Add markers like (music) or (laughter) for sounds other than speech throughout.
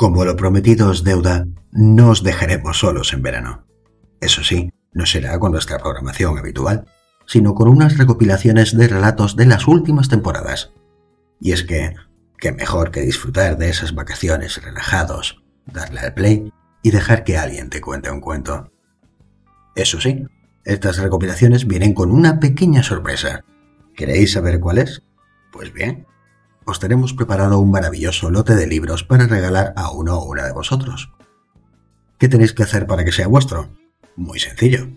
Como lo prometido es deuda, no os dejaremos solos en verano. Eso sí, no será con nuestra programación habitual, sino con unas recopilaciones de relatos de las últimas temporadas. Y es que, qué mejor que disfrutar de esas vacaciones relajados, darle al play y dejar que alguien te cuente un cuento. Eso sí, estas recopilaciones vienen con una pequeña sorpresa. ¿Queréis saber cuál es? Pues bien, os tenemos preparado un maravilloso lote de libros para regalar a uno o una de vosotros. ¿Qué tenéis que hacer para que sea vuestro? Muy sencillo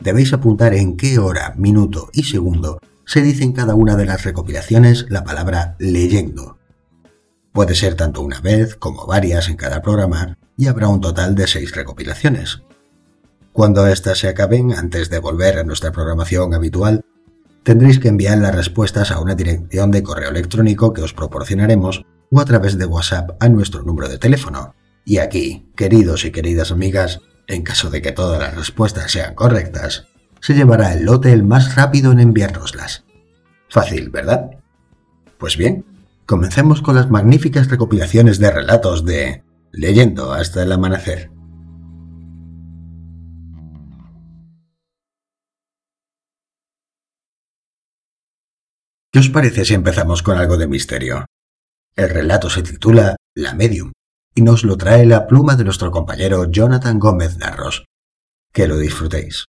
debéis apuntar en qué hora, minuto y segundo se dice en cada una de las recopilaciones la palabra leyendo. Puede ser tanto una vez como varias en cada programa y habrá un total de seis recopilaciones. Cuando éstas se acaben, antes de volver a nuestra programación habitual, tendréis que enviar las respuestas a una dirección de correo electrónico que os proporcionaremos o a través de WhatsApp a nuestro número de teléfono. Y aquí, queridos y queridas amigas, en caso de que todas las respuestas sean correctas, se llevará el lote el más rápido en enviárnoslas. Fácil, ¿verdad? Pues bien, comencemos con las magníficas recopilaciones de relatos de Leyendo hasta el amanecer. ¿Qué os parece si empezamos con algo de misterio? El relato se titula La Medium y nos lo trae la pluma de nuestro compañero Jonathan Gómez Narros. Que lo disfrutéis.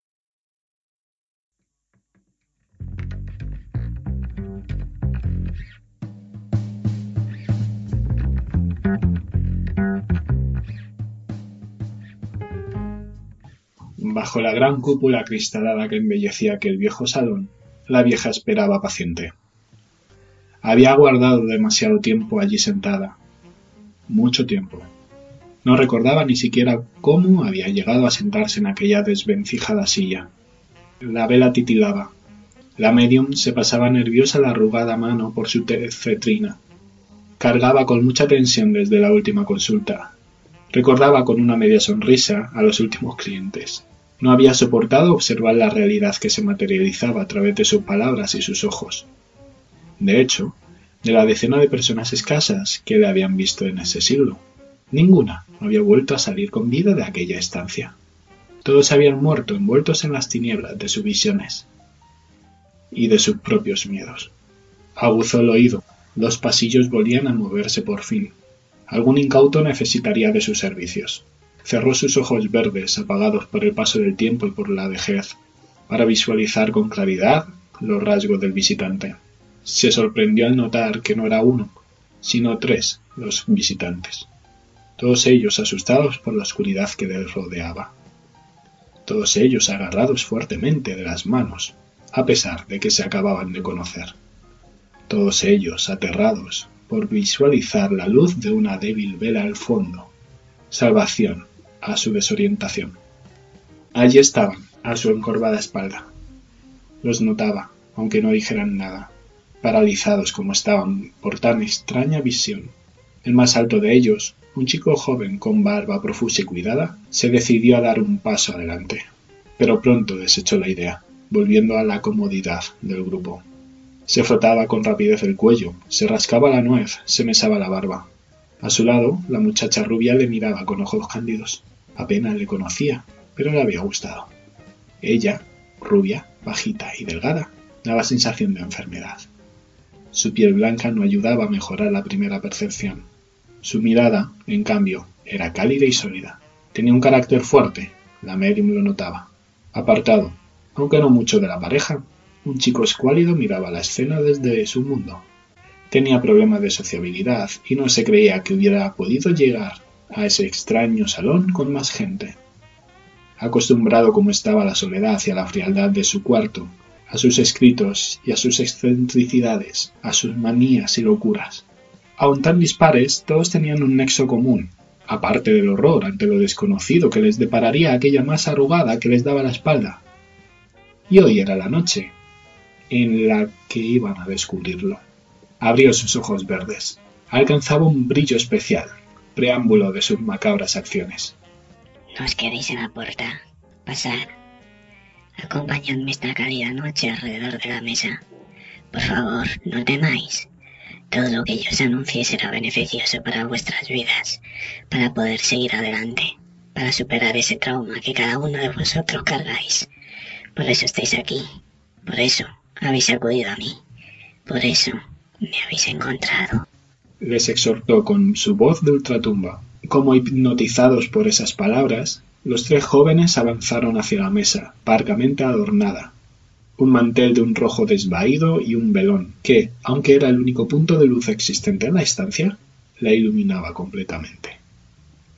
Bajo la gran cúpula cristalada que embellecía aquel viejo salón, la vieja esperaba paciente. Había aguardado demasiado tiempo allí sentada, mucho tiempo. No recordaba ni siquiera cómo había llegado a sentarse en aquella desvencijada silla. La vela titilaba. La medium se pasaba nerviosa la arrugada mano por su cetrina. Cargaba con mucha tensión desde la última consulta. Recordaba con una media sonrisa a los últimos clientes. No había soportado observar la realidad que se materializaba a través de sus palabras y sus ojos. De hecho, de la decena de personas escasas que le habían visto en ese siglo. Ninguna había vuelto a salir con vida de aquella estancia. Todos habían muerto envueltos en las tinieblas de sus visiones y de sus propios miedos. Aguzó el oído. Los pasillos volvían a moverse por fin. Algún incauto necesitaría de sus servicios. Cerró sus ojos verdes, apagados por el paso del tiempo y por la vejez, para visualizar con claridad los rasgos del visitante se sorprendió al notar que no era uno, sino tres los visitantes, todos ellos asustados por la oscuridad que les rodeaba, todos ellos agarrados fuertemente de las manos, a pesar de que se acababan de conocer, todos ellos aterrados por visualizar la luz de una débil vela al fondo, salvación a su desorientación. Allí estaban, a su encorvada espalda. Los notaba, aunque no dijeran nada paralizados como estaban por tan extraña visión. El más alto de ellos, un chico joven con barba profusa y cuidada, se decidió a dar un paso adelante, pero pronto desechó la idea, volviendo a la comodidad del grupo. Se frotaba con rapidez el cuello, se rascaba la nuez, se mesaba la barba. A su lado, la muchacha rubia le miraba con ojos cándidos. Apenas le conocía, pero le había gustado. Ella, rubia, bajita y delgada, daba sensación de enfermedad. Su piel blanca no ayudaba a mejorar la primera percepción. Su mirada, en cambio, era cálida y sólida. Tenía un carácter fuerte, la medium lo notaba. Apartado, aunque no mucho de la pareja, un chico escuálido miraba la escena desde su mundo. Tenía problemas de sociabilidad y no se creía que hubiera podido llegar a ese extraño salón con más gente. Acostumbrado como estaba a la soledad y a la frialdad de su cuarto, a sus escritos y a sus excentricidades, a sus manías y locuras. Aun tan dispares, todos tenían un nexo común, aparte del horror ante lo desconocido que les depararía aquella masa arrugada que les daba la espalda. Y hoy era la noche en la que iban a descubrirlo. Abrió sus ojos verdes. Alcanzaba un brillo especial, preámbulo de sus macabras acciones. No os quedéis en la puerta. Pasad. Acompañadme esta cálida noche alrededor de la mesa. Por favor, no temáis. Todo lo que yo os anuncie será beneficioso para vuestras vidas, para poder seguir adelante, para superar ese trauma que cada uno de vosotros cargáis. Por eso estáis aquí, por eso habéis acudido a mí, por eso me habéis encontrado. Les exhortó con su voz de ultratumba. Como hipnotizados por esas palabras, los tres jóvenes avanzaron hacia la mesa, parcamente adornada. Un mantel de un rojo desvaído y un velón, que, aunque era el único punto de luz existente en la estancia, la iluminaba completamente.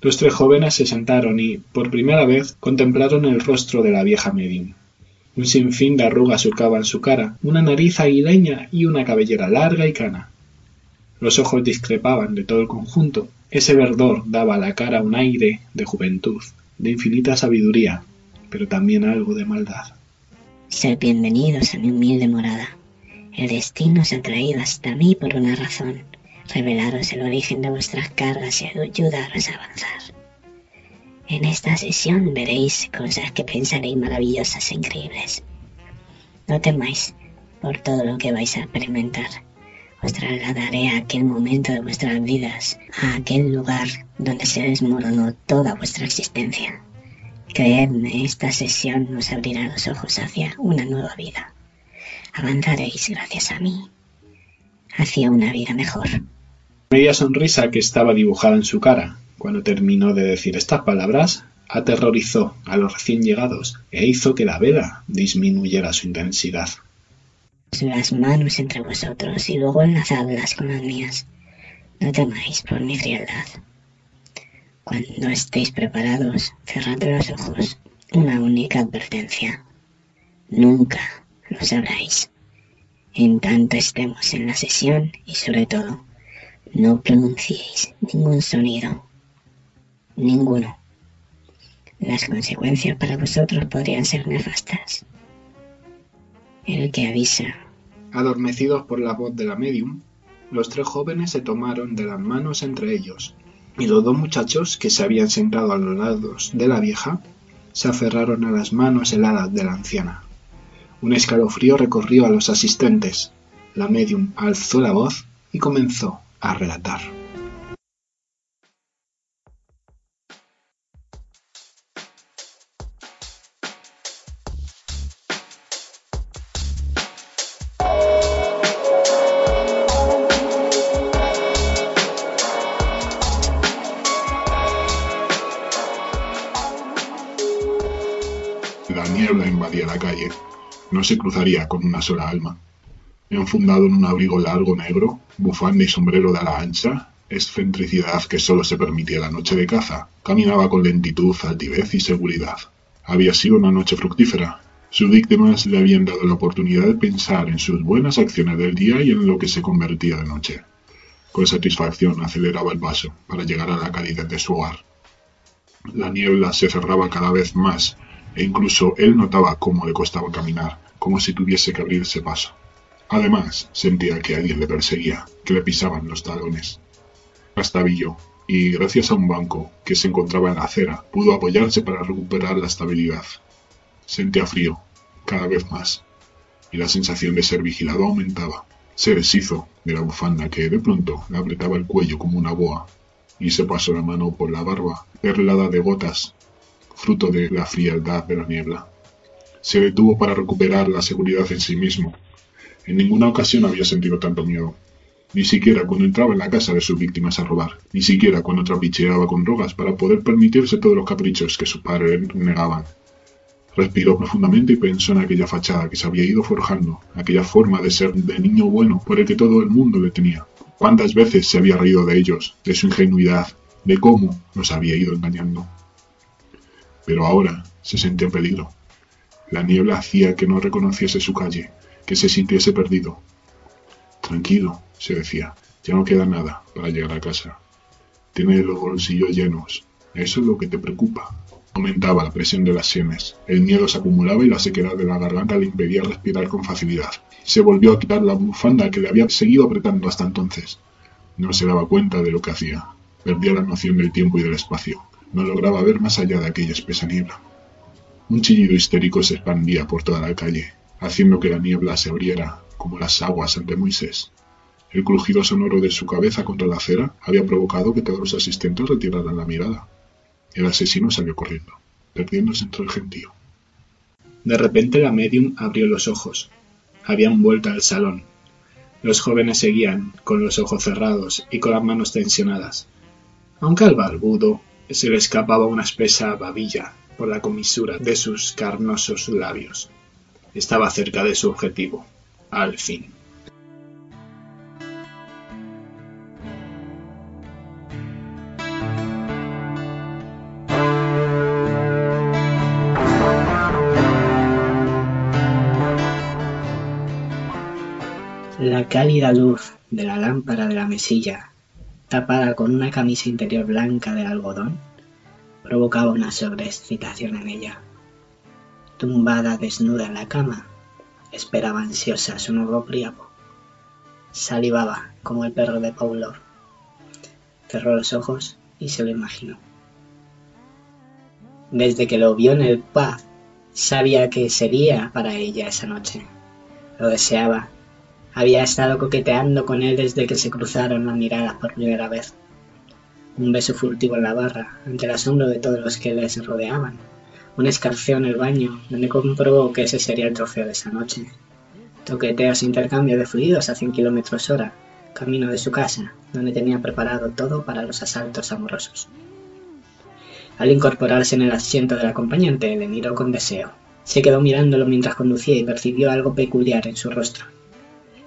Los tres jóvenes se sentaron y, por primera vez, contemplaron el rostro de la vieja medium. Un sinfín de arrugas surcaban su cara, una nariz aguileña y una cabellera larga y cana. Los ojos discrepaban de todo el conjunto. Ese verdor daba a la cara un aire de juventud, de infinita sabiduría, pero también algo de maldad. Sed bienvenidos a mi humilde morada. El destino os ha traído hasta mí por una razón, revelaros el origen de vuestras cargas y ayudaros a avanzar. En esta sesión veréis cosas que pensaréis maravillosas e increíbles. No temáis por todo lo que vais a experimentar. Os trasladaré a aquel momento de vuestras vidas, a aquel lugar donde se desmoronó toda vuestra existencia. Creedme, esta sesión nos abrirá los ojos hacia una nueva vida. Avanzaréis gracias a mí, hacia una vida mejor. Media sonrisa que estaba dibujada en su cara cuando terminó de decir estas palabras, aterrorizó a los recién llegados e hizo que la vela disminuyera su intensidad. Las manos entre vosotros y luego enlazadlas con las mías. No temáis por mi frialdad. Cuando estéis preparados, cerrad los ojos. Una única advertencia. Nunca lo sabráis. En tanto estemos en la sesión y sobre todo, no pronunciéis ningún sonido Ninguno. Las consecuencias para vosotros podrían ser nefastas. El que avisa. Adormecidos por la voz de la medium, los tres jóvenes se tomaron de las manos entre ellos, y los dos muchachos que se habían sentado a los lados de la vieja se aferraron a las manos heladas de la anciana. Un escalofrío recorrió a los asistentes. La medium alzó la voz y comenzó a relatar. No se cruzaría con una sola alma. Enfundado en un abrigo largo negro, bufanda y sombrero de ala ancha, excentricidad que solo se permitía la noche de caza, caminaba con lentitud, altivez y seguridad. Había sido una noche fructífera. Sus víctimas le habían dado la oportunidad de pensar en sus buenas acciones del día y en lo que se convertía de noche. Con satisfacción aceleraba el paso para llegar a la calidad de su hogar. La niebla se cerraba cada vez más e incluso él notaba cómo le costaba caminar, como si tuviese que abrirse paso. Además, sentía que alguien le perseguía, que le pisaban los talones. Trastabillo, y gracias a un banco que se encontraba en la acera, pudo apoyarse para recuperar la estabilidad. Sentía frío, cada vez más, y la sensación de ser vigilado aumentaba. Se deshizo de la bufanda que de pronto le apretaba el cuello como una boa, y se pasó la mano por la barba, perlada de gotas fruto de la frialdad de la niebla. Se detuvo para recuperar la seguridad en sí mismo. En ninguna ocasión había sentido tanto miedo. Ni siquiera cuando entraba en la casa de sus víctimas a robar, ni siquiera cuando trapicheaba con drogas para poder permitirse todos los caprichos que sus padres negaban. Respiró profundamente y pensó en aquella fachada que se había ido forjando, aquella forma de ser de niño bueno por el que todo el mundo le tenía. ¿Cuántas veces se había reído de ellos, de su ingenuidad, de cómo los había ido engañando? Pero ahora se sentía en peligro. La niebla hacía que no reconociese su calle, que se sintiese perdido. Tranquilo, se decía, ya no queda nada para llegar a casa. Tiene los bolsillos llenos, eso es lo que te preocupa. Aumentaba la presión de las sienes, el miedo se acumulaba y la sequedad de la garganta le impedía respirar con facilidad. Se volvió a quitar la bufanda que le había seguido apretando hasta entonces. No se daba cuenta de lo que hacía, perdía la noción del tiempo y del espacio no lograba ver más allá de aquella espesa niebla. Un chillido histérico se expandía por toda la calle, haciendo que la niebla se abriera como las aguas ante Moisés. El crujido sonoro de su cabeza contra la acera había provocado que todos los asistentes retiraran la mirada. El asesino salió corriendo, perdiéndose entre el gentío. De repente la medium abrió los ojos. Habían vuelto al salón. Los jóvenes seguían, con los ojos cerrados y con las manos tensionadas. Aunque al barbudo se le escapaba una espesa babilla por la comisura de sus carnosos labios. Estaba cerca de su objetivo, al fin. La cálida luz de la lámpara de la mesilla, tapada con una camisa interior blanca de algodón, provocaba una sobreexcitación en ella. Tumbada desnuda en la cama, esperaba ansiosa su nuevo priapo. Salivaba como el perro de Paulo. Cerró los ojos y se lo imaginó. Desde que lo vio en el pub, sabía que sería para ella esa noche. Lo deseaba había estado coqueteando con él desde que se cruzaron la mirada por primera vez. Un beso furtivo en la barra, ante el asombro de todos los que les rodeaban. Un escarceo en el baño, donde comprobó que ese sería el trofeo de esa noche. Toqueteos e intercambio de fluidos a 100 kilómetros hora, camino de su casa, donde tenía preparado todo para los asaltos amorosos. Al incorporarse en el asiento del acompañante, le miró con deseo. Se quedó mirándolo mientras conducía y percibió algo peculiar en su rostro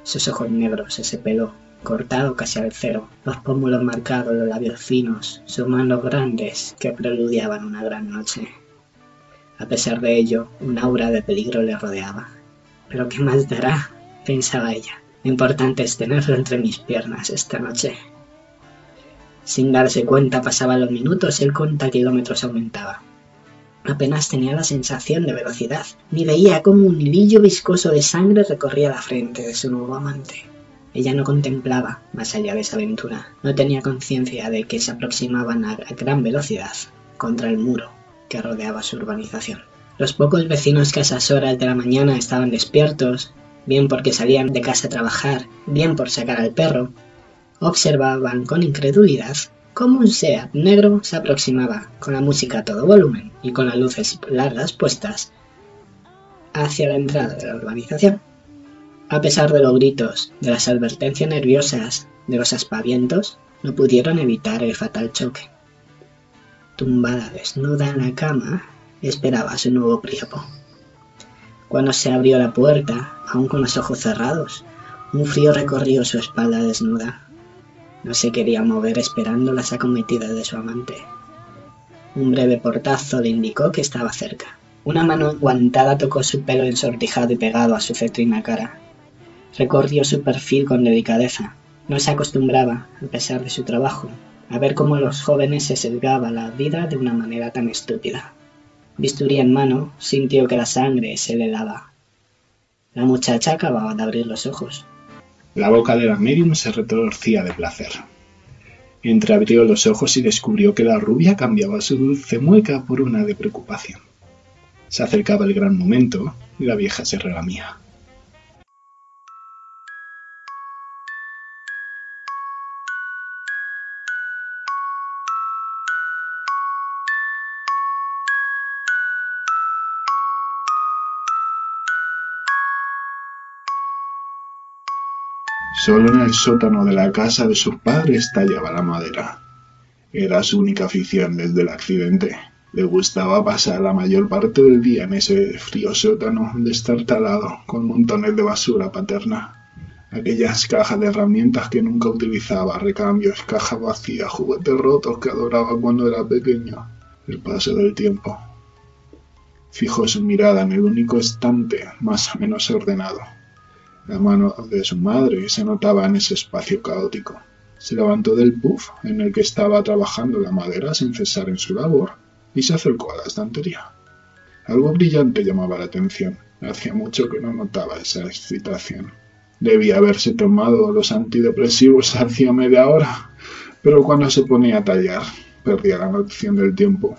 sus ojos negros, ese pelo cortado casi al cero, los pómulos marcados, los labios finos, sus manos grandes que preludiaban una gran noche. A pesar de ello, un aura de peligro le rodeaba. Pero ¿qué más dará? pensaba ella. Lo importante es tenerlo entre mis piernas esta noche. Sin darse cuenta pasaban los minutos y el conta kilómetros aumentaba. Apenas tenía la sensación de velocidad, ni veía cómo un hilillo viscoso de sangre recorría la frente de su nuevo amante. Ella no contemplaba más allá de esa aventura, no tenía conciencia de que se aproximaban a gran velocidad contra el muro que rodeaba su urbanización. Los pocos vecinos que a esas horas de la mañana estaban despiertos, bien porque salían de casa a trabajar, bien por sacar al perro, observaban con incredulidad como un SEAT negro se aproximaba, con la música a todo volumen y con las luces largas puestas hacia la entrada de la urbanización. A pesar de los gritos, de las advertencias nerviosas, de los aspavientos, no pudieron evitar el fatal choque. Tumbada desnuda en la cama, esperaba a su nuevo priapo. Cuando se abrió la puerta, aún con los ojos cerrados, un frío recorrió su espalda desnuda. No se quería mover esperando las acometidas de su amante. Un breve portazo le indicó que estaba cerca. Una mano aguantada tocó su pelo ensortijado y pegado a su cetrina cara. Recorrió su perfil con delicadeza. No se acostumbraba, a pesar de su trabajo, a ver cómo los jóvenes se sesgaba la vida de una manera tan estúpida. Bisturí en mano, sintió que la sangre se le helaba. La muchacha acababa de abrir los ojos. La boca de la medium se retorcía de placer. Entreabrió los ojos y descubrió que la rubia cambiaba su dulce mueca por una de preocupación. Se acercaba el gran momento y la vieja se relamía. Solo en el sótano de la casa de sus padres tallaba la madera. Era su única afición desde el accidente. Le gustaba pasar la mayor parte del día en ese frío sótano destartalado con montones de basura paterna. Aquellas cajas de herramientas que nunca utilizaba, recambios, cajas vacías, juguetes rotos que adoraba cuando era pequeño. El paso del tiempo. Fijó su mirada en el único estante más o menos ordenado, la mano de su madre se notaba en ese espacio caótico. Se levantó del puff en el que estaba trabajando la madera sin cesar en su labor y se acercó a la estantería. Algo brillante llamaba la atención. Hacía mucho que no notaba esa excitación. Debía haberse tomado los antidepresivos (laughs) hacía media hora, pero cuando se ponía a tallar, perdía la noción del tiempo.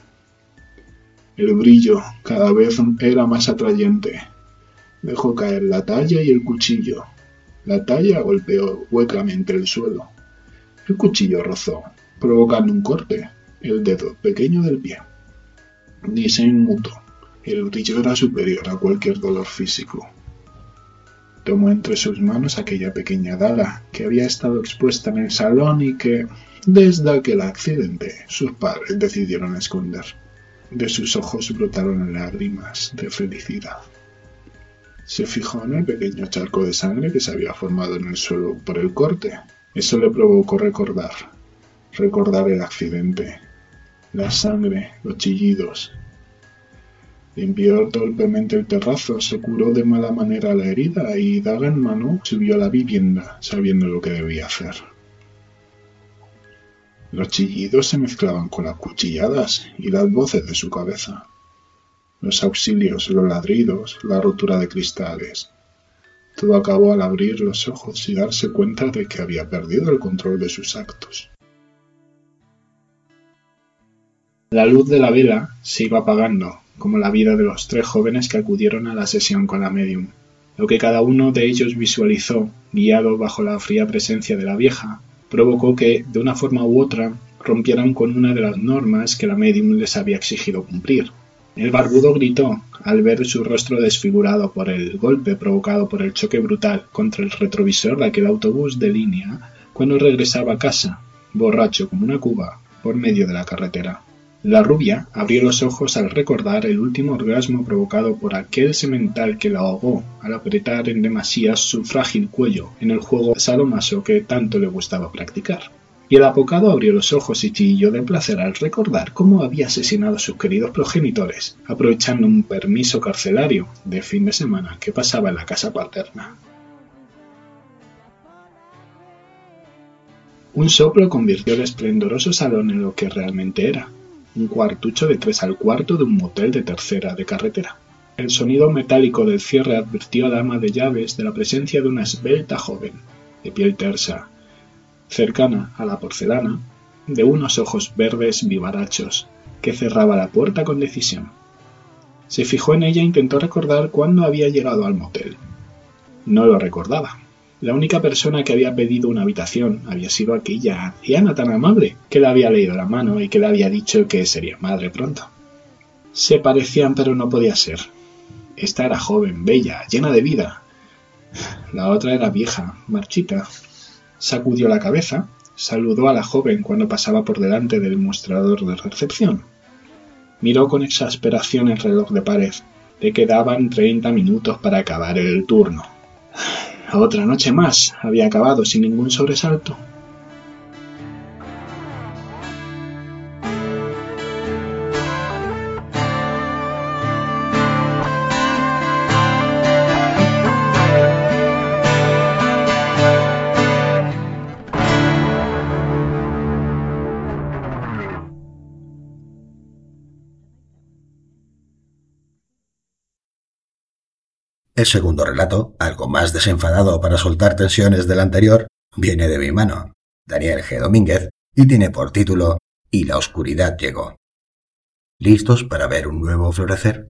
El brillo cada vez era más atrayente, Dejó caer la talla y el cuchillo. La talla golpeó huecamente el suelo. El cuchillo rozó, provocando un corte, el dedo pequeño del pie. Ni se inmutó. El brillo era superior a cualquier dolor físico. Tomó entre sus manos aquella pequeña daga que había estado expuesta en el salón y que, desde aquel accidente, sus padres decidieron esconder. De sus ojos brotaron lágrimas de felicidad. Se fijó en el pequeño charco de sangre que se había formado en el suelo por el corte. Eso le provocó recordar, recordar el accidente, la sangre, los chillidos. Limpió torpemente el terrazo, se curó de mala manera la herida y, daga en mano, subió a la vivienda, sabiendo lo que debía hacer. Los chillidos se mezclaban con las cuchilladas y las voces de su cabeza. Los auxilios, los ladridos, la rotura de cristales. Todo acabó al abrir los ojos y darse cuenta de que había perdido el control de sus actos. La luz de la vela se iba apagando, como la vida de los tres jóvenes que acudieron a la sesión con la medium. Lo que cada uno de ellos visualizó, guiado bajo la fría presencia de la vieja, provocó que, de una forma u otra, rompieran con una de las normas que la medium les había exigido cumplir. El barbudo gritó al ver su rostro desfigurado por el golpe provocado por el choque brutal contra el retrovisor de aquel autobús de línea cuando regresaba a casa, borracho como una cuba, por medio de la carretera. La rubia abrió los ojos al recordar el último orgasmo provocado por aquel semental que la ahogó al apretar en demasía su frágil cuello en el juego salomaso que tanto le gustaba practicar. Y el apocado abrió los ojos y chilló de placer al recordar cómo había asesinado a sus queridos progenitores, aprovechando un permiso carcelario de fin de semana que pasaba en la casa paterna. Un soplo convirtió el esplendoroso salón en lo que realmente era, un cuartucho de tres al cuarto de un motel de tercera de carretera. El sonido metálico del cierre advirtió a la ama de llaves de la presencia de una esbelta joven, de piel tersa, cercana a la porcelana, de unos ojos verdes vivarachos, que cerraba la puerta con decisión. Se fijó en ella e intentó recordar cuándo había llegado al motel. No lo recordaba. La única persona que había pedido una habitación había sido aquella anciana tan amable que le había leído la mano y que le había dicho que sería madre pronto. Se parecían pero no podía ser. Esta era joven, bella, llena de vida. La otra era vieja, marchita. Sacudió la cabeza, saludó a la joven cuando pasaba por delante del mostrador de recepción. Miró con exasperación el reloj de pared. Le quedaban treinta minutos para acabar el turno. Otra noche más había acabado sin ningún sobresalto. Segundo relato, algo más desenfadado para soltar tensiones del anterior, viene de mi mano, Daniel G. Domínguez, y tiene por título Y la oscuridad llegó. ¿Listos para ver un nuevo florecer?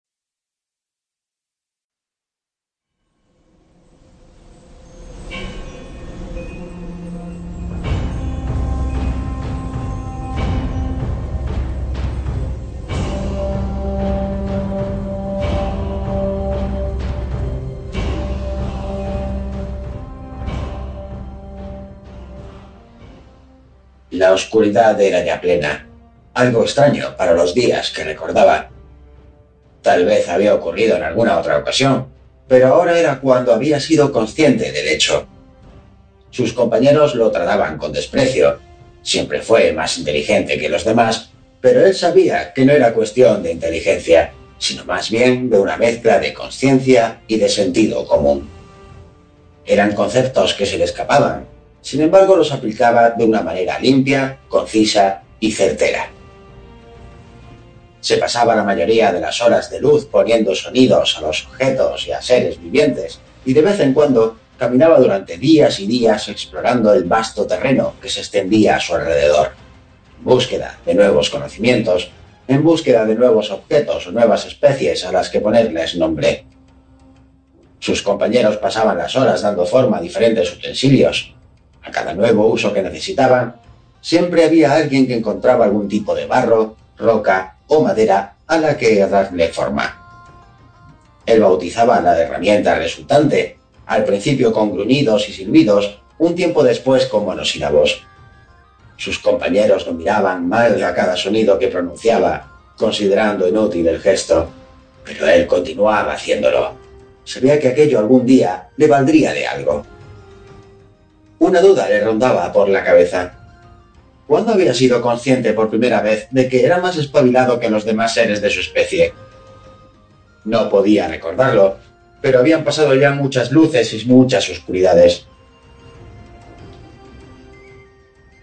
La oscuridad era ya plena, algo extraño para los días que recordaba. Tal vez había ocurrido en alguna otra ocasión, pero ahora era cuando había sido consciente del hecho. Sus compañeros lo trataban con desprecio. Siempre fue más inteligente que los demás, pero él sabía que no era cuestión de inteligencia, sino más bien de una mezcla de conciencia y de sentido común. Eran conceptos que se le escapaban, sin embargo, los aplicaba de una manera limpia, concisa y certera. Se pasaba la mayoría de las horas de luz poniendo sonidos a los objetos y a seres vivientes, y de vez en cuando caminaba durante días y días explorando el vasto terreno que se extendía a su alrededor, en búsqueda de nuevos conocimientos, en búsqueda de nuevos objetos o nuevas especies a las que ponerles nombre. Sus compañeros pasaban las horas dando forma a diferentes utensilios. Cada nuevo uso que necesitaban, siempre había alguien que encontraba algún tipo de barro, roca o madera a la que darle forma. Él bautizaba la herramienta resultante, al principio con gruñidos y silbidos, un tiempo después con monosílabos. Sus compañeros lo miraban mal a cada sonido que pronunciaba, considerando inútil el gesto, pero él continuaba haciéndolo. Sabía que aquello algún día le valdría de algo. Una duda le rondaba por la cabeza. ¿Cuándo había sido consciente por primera vez de que era más espabilado que los demás seres de su especie? No podía recordarlo, pero habían pasado ya muchas luces y muchas oscuridades.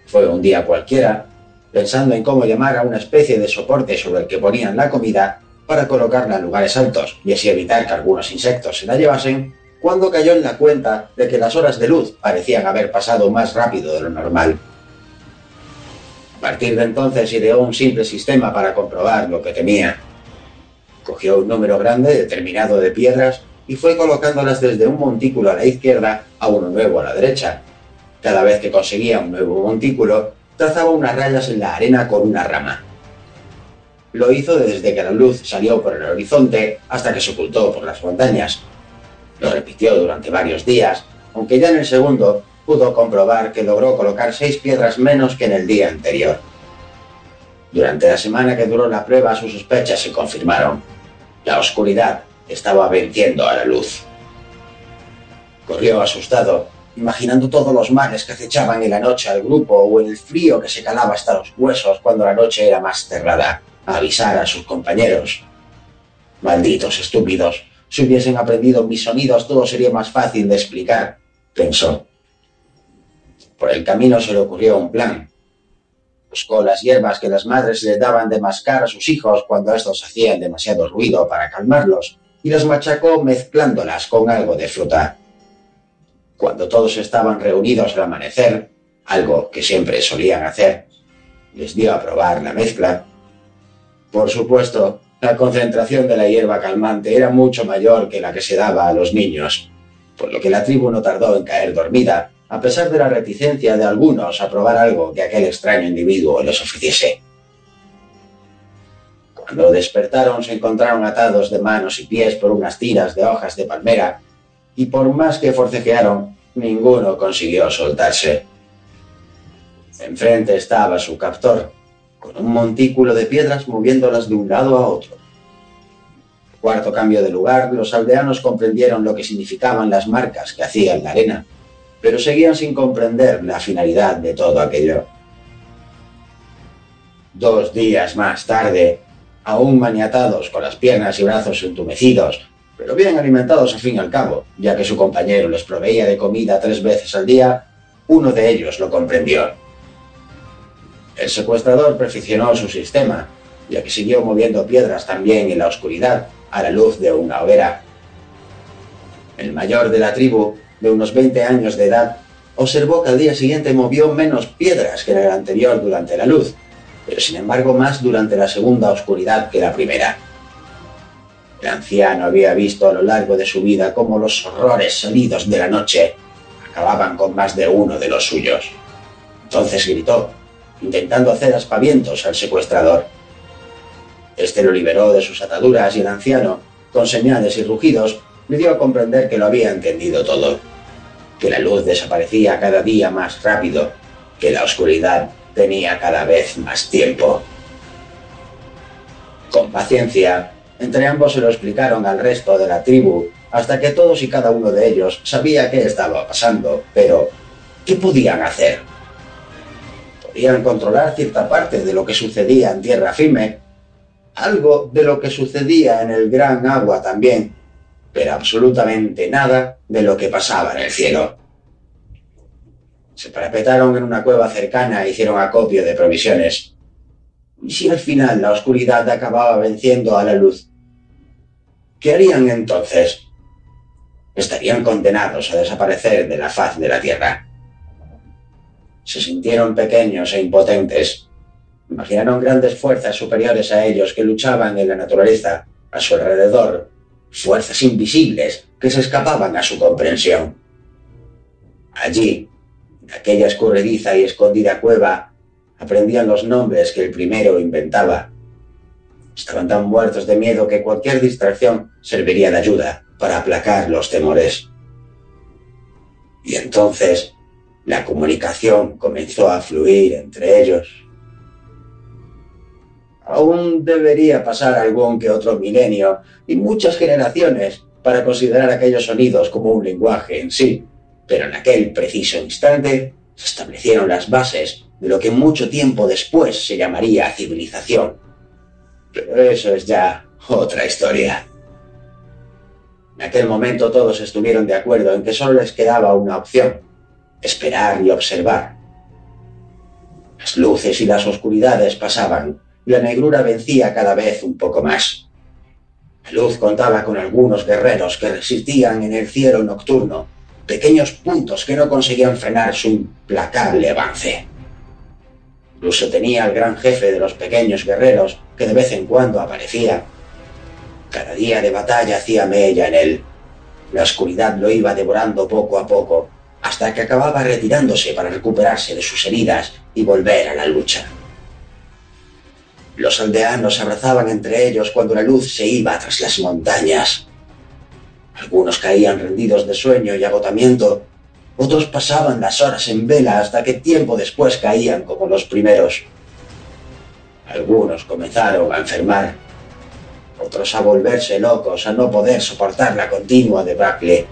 Fue un día cualquiera, pensando en cómo llamar a una especie de soporte sobre el que ponían la comida para colocarla en lugares altos y así evitar que algunos insectos se la llevasen, cuando cayó en la cuenta de que las horas de luz parecían haber pasado más rápido de lo normal. A partir de entonces ideó un simple sistema para comprobar lo que temía. Cogió un número grande determinado de piedras y fue colocándolas desde un montículo a la izquierda a uno nuevo a la derecha. Cada vez que conseguía un nuevo montículo, trazaba unas rayas en la arena con una rama. Lo hizo desde que la luz salió por el horizonte hasta que se ocultó por las montañas. Lo repitió durante varios días, aunque ya en el segundo pudo comprobar que logró colocar seis piedras menos que en el día anterior. Durante la semana que duró la prueba sus sospechas se confirmaron. La oscuridad estaba venciendo a la luz. Corrió asustado, imaginando todos los males que acechaban en la noche al grupo o el frío que se calaba hasta los huesos cuando la noche era más cerrada, a avisar a sus compañeros. Malditos estúpidos, si hubiesen aprendido mis sonidos todo sería más fácil de explicar, pensó. Por el camino se le ocurrió un plan. Buscó las hierbas que las madres le daban de mascar a sus hijos cuando estos hacían demasiado ruido para calmarlos y las machacó mezclándolas con algo de fruta. Cuando todos estaban reunidos al amanecer, algo que siempre solían hacer, les dio a probar la mezcla. Por supuesto, la concentración de la hierba calmante era mucho mayor que la que se daba a los niños, por lo que la tribu no tardó en caer dormida, a pesar de la reticencia de algunos a probar algo que aquel extraño individuo les ofreciese. Cuando despertaron se encontraron atados de manos y pies por unas tiras de hojas de palmera, y por más que forcejearon, ninguno consiguió soltarse. Enfrente estaba su captor, con un montículo de piedras moviéndolas de un lado a otro. Cuarto cambio de lugar, los aldeanos comprendieron lo que significaban las marcas que hacía en la arena, pero seguían sin comprender la finalidad de todo aquello. Dos días más tarde, aún maniatados con las piernas y brazos entumecidos, pero bien alimentados al fin y al cabo, ya que su compañero les proveía de comida tres veces al día, uno de ellos lo comprendió. El secuestrador perfeccionó su sistema, ya que siguió moviendo piedras también en la oscuridad, a la luz de una hoguera. El mayor de la tribu, de unos 20 años de edad, observó que al día siguiente movió menos piedras que en el anterior durante la luz, pero sin embargo más durante la segunda oscuridad que la primera. El anciano había visto a lo largo de su vida cómo los horrores salidos de la noche acababan con más de uno de los suyos. Entonces gritó, intentando hacer aspavientos al secuestrador. Este lo liberó de sus ataduras y el anciano, con señales y rugidos, le dio a comprender que lo había entendido todo, que la luz desaparecía cada día más rápido, que la oscuridad tenía cada vez más tiempo. Con paciencia, entre ambos se lo explicaron al resto de la tribu, hasta que todos y cada uno de ellos sabía qué estaba pasando, pero ¿qué podían hacer? Podían controlar cierta parte de lo que sucedía en tierra firme, algo de lo que sucedía en el gran agua también, pero absolutamente nada de lo que pasaba en el cielo. Se parapetaron en una cueva cercana e hicieron acopio de provisiones. ¿Y si al final la oscuridad acababa venciendo a la luz? ¿Qué harían entonces? Estarían condenados a desaparecer de la faz de la tierra. Se sintieron pequeños e impotentes. Imaginaron grandes fuerzas superiores a ellos que luchaban en la naturaleza, a su alrededor, fuerzas invisibles que se escapaban a su comprensión. Allí, en aquella escurridiza y escondida cueva, aprendían los nombres que el primero inventaba. Estaban tan muertos de miedo que cualquier distracción serviría de ayuda para aplacar los temores. Y entonces la comunicación comenzó a fluir entre ellos. Aún debería pasar algún que otro milenio y muchas generaciones para considerar aquellos sonidos como un lenguaje en sí, pero en aquel preciso instante se establecieron las bases de lo que mucho tiempo después se llamaría civilización. Pero eso es ya otra historia. En aquel momento todos estuvieron de acuerdo en que solo les quedaba una opción, esperar y observar. Las luces y las oscuridades pasaban y la negrura vencía cada vez un poco más. La luz contaba con algunos guerreros que resistían en el cielo nocturno, pequeños puntos que no conseguían frenar su implacable avance. Incluso tenía al gran jefe de los pequeños guerreros que de vez en cuando aparecía. Cada día de batalla hacía mella en él. La oscuridad lo iba devorando poco a poco, hasta que acababa retirándose para recuperarse de sus heridas y volver a la lucha. Los aldeanos abrazaban entre ellos cuando la luz se iba tras las montañas. Algunos caían rendidos de sueño y agotamiento, otros pasaban las horas en vela hasta que tiempo después caían como los primeros. Algunos comenzaron a enfermar, otros a volverse locos, a no poder soportar la continua debacle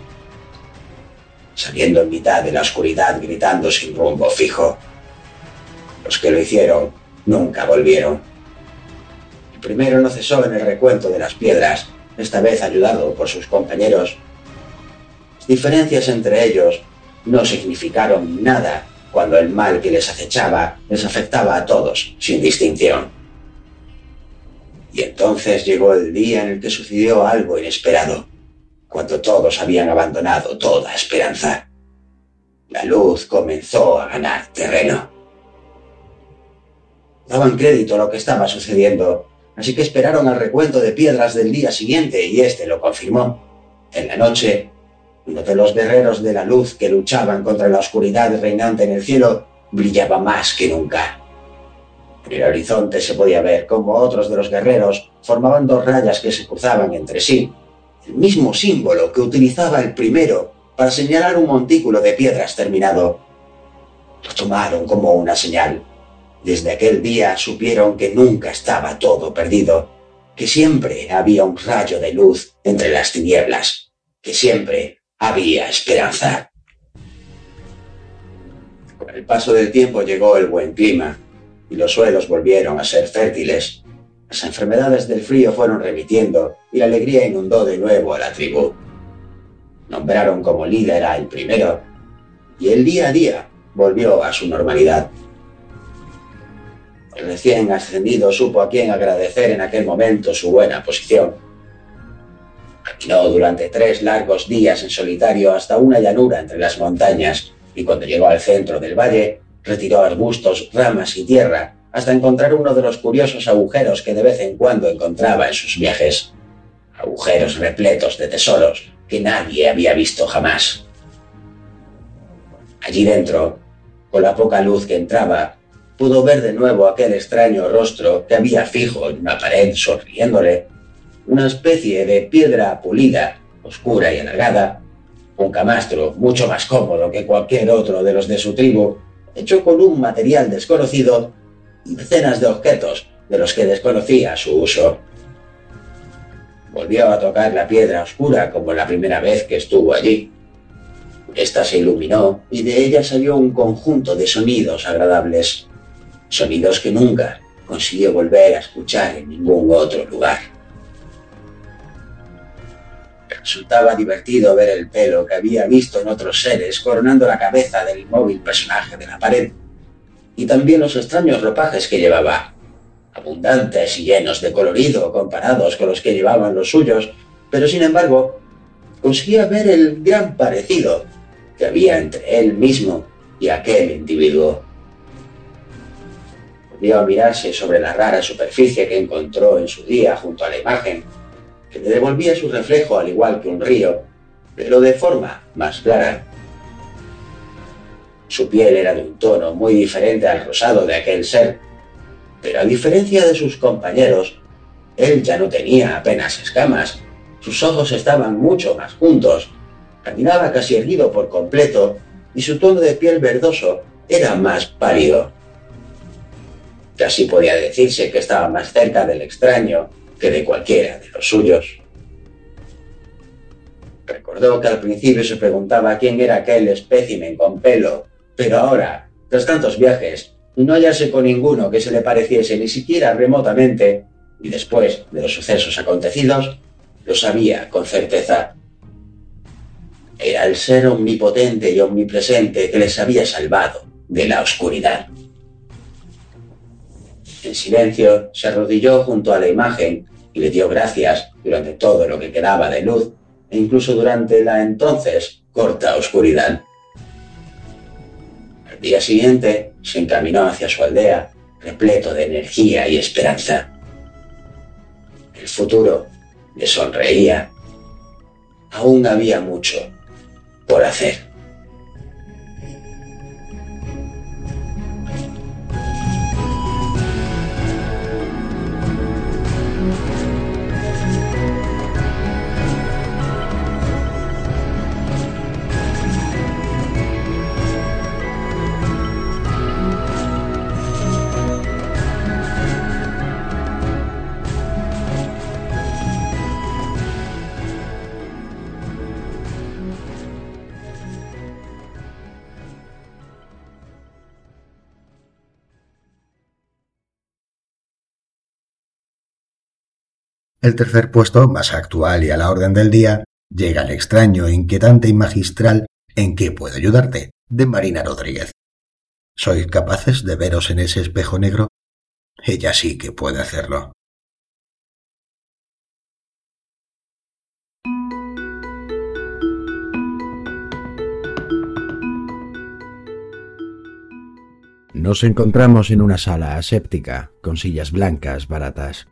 saliendo en mitad de la oscuridad gritando sin rumbo fijo. Los que lo hicieron nunca volvieron. El primero no cesó en el recuento de las piedras, esta vez ayudado por sus compañeros. Las diferencias entre ellos no significaron nada cuando el mal que les acechaba les afectaba a todos, sin distinción. Y entonces llegó el día en el que sucedió algo inesperado cuando todos habían abandonado toda esperanza. La luz comenzó a ganar terreno. Daban crédito a lo que estaba sucediendo, así que esperaron al recuento de piedras del día siguiente y este lo confirmó. En la noche, uno de los guerreros de la luz que luchaban contra la oscuridad reinante en el cielo brillaba más que nunca. En el horizonte se podía ver cómo otros de los guerreros formaban dos rayas que se cruzaban entre sí el mismo símbolo que utilizaba el primero para señalar un montículo de piedras terminado. Lo tomaron como una señal. Desde aquel día supieron que nunca estaba todo perdido, que siempre había un rayo de luz entre las tinieblas, que siempre había esperanza. Con el paso del tiempo llegó el buen clima y los suelos volvieron a ser fértiles las enfermedades del frío fueron remitiendo y la alegría inundó de nuevo a la tribu. Nombraron como líder al primero y el día a día volvió a su normalidad. El recién ascendido supo a quién agradecer en aquel momento su buena posición. Caminó durante tres largos días en solitario hasta una llanura entre las montañas y cuando llegó al centro del valle, retiró arbustos, ramas y tierra hasta encontrar uno de los curiosos agujeros que de vez en cuando encontraba en sus viajes. Agujeros repletos de tesoros que nadie había visto jamás. Allí dentro, con la poca luz que entraba, pudo ver de nuevo aquel extraño rostro que había fijo en una pared sonriéndole, una especie de piedra pulida, oscura y alargada, un camastro mucho más cómodo que cualquier otro de los de su tribu, hecho con un material desconocido decenas de objetos de los que desconocía su uso. Volvió a tocar la piedra oscura como la primera vez que estuvo allí. Esta se iluminó y de ella salió un conjunto de sonidos agradables, sonidos que nunca consiguió volver a escuchar en ningún otro lugar. Resultaba divertido ver el pelo que había visto en otros seres coronando la cabeza del inmóvil personaje de la pared y también los extraños ropajes que llevaba, abundantes y llenos de colorido comparados con los que llevaban los suyos, pero sin embargo conseguía ver el gran parecido que había entre él mismo y aquel individuo. Volvió a mirarse sobre la rara superficie que encontró en su día junto a la imagen que le devolvía su reflejo al igual que un río, pero de forma más clara. Su piel era de un tono muy diferente al rosado de aquel ser, pero a diferencia de sus compañeros, él ya no tenía apenas escamas, sus ojos estaban mucho más juntos, caminaba casi erguido por completo y su tono de piel verdoso era más pálido. Casi podía decirse que estaba más cerca del extraño que de cualquiera de los suyos. Recordó que al principio se preguntaba quién era aquel espécimen con pelo, pero ahora, tras tantos viajes, no hallarse con ninguno que se le pareciese ni siquiera remotamente, y después de los sucesos acontecidos, lo sabía con certeza. Era el ser omnipotente y omnipresente que les había salvado de la oscuridad. En silencio se arrodilló junto a la imagen y le dio gracias durante todo lo que quedaba de luz e incluso durante la entonces corta oscuridad. Al día siguiente se encaminó hacia su aldea, repleto de energía y esperanza. El futuro le sonreía. Aún había mucho por hacer. El tercer puesto, más actual y a la orden del día, llega el extraño, inquietante y magistral ¿En qué puedo ayudarte? de Marina Rodríguez. ¿Sois capaces de veros en ese espejo negro? Ella sí que puede hacerlo. Nos encontramos en una sala aséptica, con sillas blancas baratas.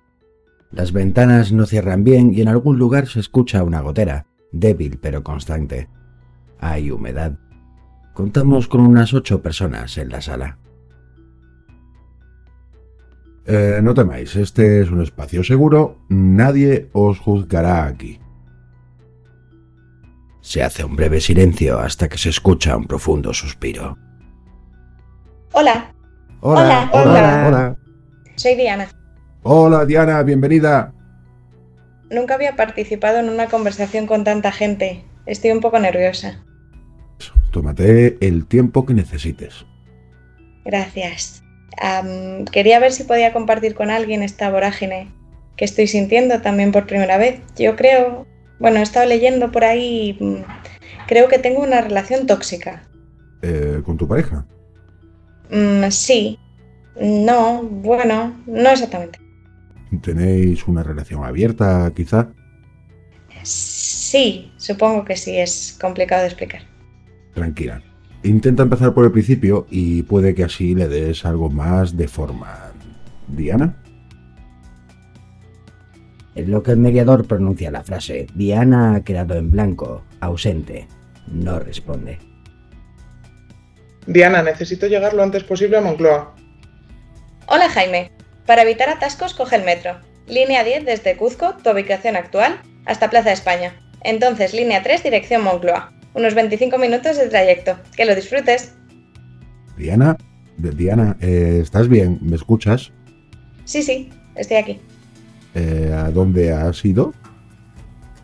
Las ventanas no cierran bien y en algún lugar se escucha una gotera, débil pero constante. Hay humedad. Contamos con unas ocho personas en la sala. Eh, no temáis, este es un espacio seguro, nadie os juzgará aquí. Se hace un breve silencio hasta que se escucha un profundo suspiro. Hola, Hola, Hola, hola, hola. hola. soy Diana. Hola, Diana, bienvenida. Nunca había participado en una conversación con tanta gente. Estoy un poco nerviosa. Tómate el tiempo que necesites. Gracias. Quería ver si podía compartir con alguien esta vorágine que estoy sintiendo también por primera vez. Yo creo, bueno, he estado leyendo por ahí y mm, creo que tengo una relación tóxica. Eh, ¿Con tu pareja? Mm, sí, no, bueno, no exactamente. ¿Tenéis una relación abierta, quizá? Sí, supongo que sí, es complicado de explicar. Tranquila. Intenta empezar por el principio y puede que así le des algo más de forma. ¿Diana? En lo que el mediador pronuncia la frase, Diana ha quedado en blanco, ausente. No responde. Diana, necesito llegar lo antes posible a Moncloa. Hola Jaime. Para evitar atascos, coge el metro. Línea 10 desde Cuzco, tu ubicación actual, hasta Plaza España. Entonces, línea 3, dirección Moncloa. Unos 25 minutos de trayecto. Que lo disfrutes. Diana, Diana, eh, ¿estás bien? ¿Me escuchas? Sí, sí, estoy aquí. Eh, ¿A dónde has ido?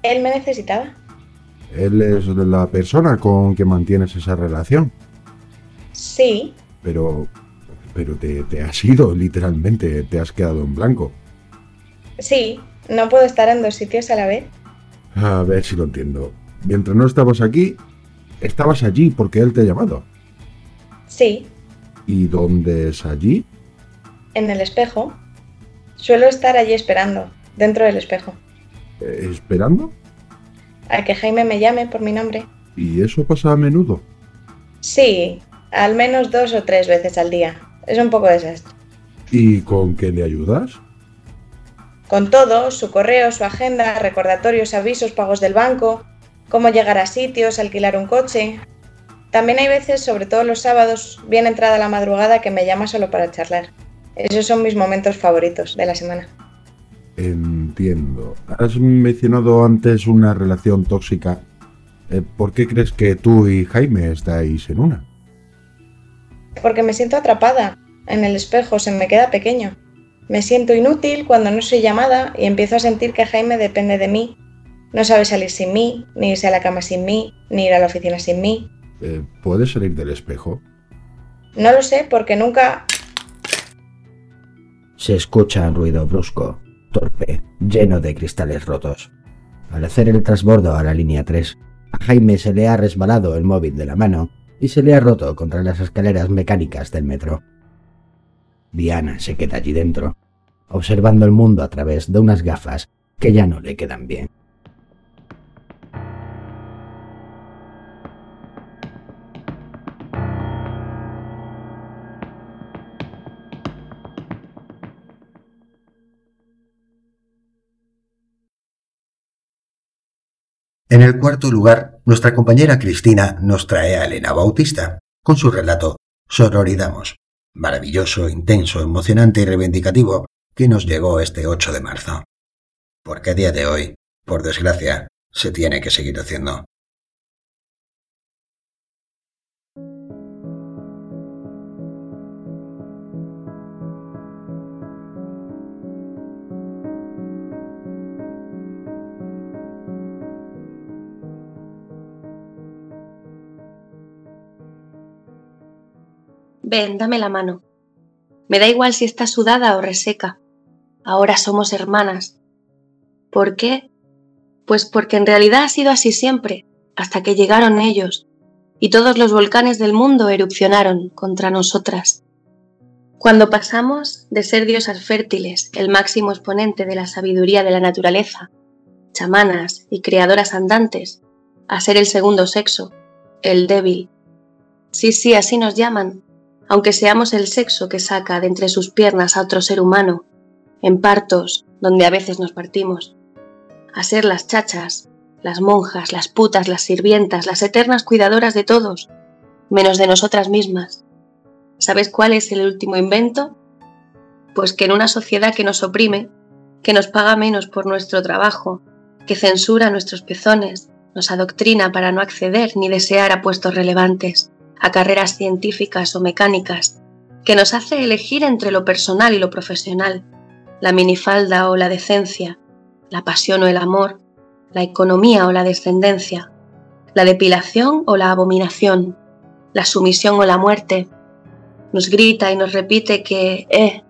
Él me necesitaba. Él es la persona con que mantienes esa relación, Sí, pero, pero te, te has ido literalmente, te has quedado en blanco. sí, no puedo estar en dos sitios a la vez. A ver si lo entiendo. Mientras no estabas aquí, estabas allí porque él te ha llamado. Sí, ¿Y dónde es allí? en el espejo. Suelo estar allí esperando, dentro del espejo, Eh, ¿Esperando? a que Jaime me llame por mi nombre. ¿Y eso pasa a menudo? Sí, al menos dos o tres veces al día. Es un poco desastre. ¿Y con qué le ayudas? Con todo, su correo, su agenda, recordatorios, avisos, pagos del banco, cómo llegar a sitios, alquilar un coche. También hay veces, sobre todo los sábados, bien entrada la madrugada, que me llama solo para charlar. Esos son mis momentos favoritos de la semana. Entiendo. Has mencionado antes una relación tóxica. Eh, ¿Por qué crees que tú y Jaime estáis en una? Porque me siento atrapada. En el espejo se me queda pequeño. Me siento inútil cuando no soy llamada y empiezo a sentir que Jaime depende de mí. No sabe salir sin mí, ni irse a la cama sin mí, ni ir a la oficina sin mí. Eh, ¿Puedes salir del espejo? No lo sé porque nunca... Se escucha un ruido brusco, torpe, lleno de cristales rotos. Al hacer el transbordo a la línea 3, a Jaime se le ha resbalado el móvil de la mano y se le ha roto contra las escaleras mecánicas del metro. Diana se queda allí dentro, observando el mundo a través de unas gafas que ya no le quedan bien. En el cuarto lugar, nuestra compañera Cristina nos trae a Elena Bautista, con su relato Sororidamos, maravilloso, intenso, emocionante y reivindicativo que nos llegó este 8 de marzo. Porque a día de hoy, por desgracia, se tiene que seguir haciendo. Ven, dame la mano. Me da igual si está sudada o reseca. Ahora somos hermanas. ¿Por qué? Pues porque en realidad ha sido así siempre, hasta que llegaron ellos, y todos los volcanes del mundo erupcionaron contra nosotras. Cuando pasamos de ser diosas fértiles, el máximo exponente de la sabiduría de la naturaleza, chamanas y creadoras andantes, a ser el segundo sexo, el débil. Sí, sí, así nos llaman, aunque seamos el sexo que saca de entre sus piernas a otro ser humano, en partos donde a veces nos partimos, a ser las chachas, las monjas, las putas, las sirvientas, las eternas cuidadoras de todos, menos de nosotras mismas. ¿Sabes cuál es el último invento? Pues que en una sociedad que nos oprime, que nos paga menos por nuestro trabajo, que censura nuestros pezones, nos adoctrina para no acceder ni desear a puestos relevantes, a carreras científicas o mecánicas, que nos hace elegir entre lo personal y lo profesional, la minifalda o la decencia, la pasión o el amor, la economía o la descendencia, la depilación o la abominación, la sumisión o la muerte. Nos grita y nos repite que, eh,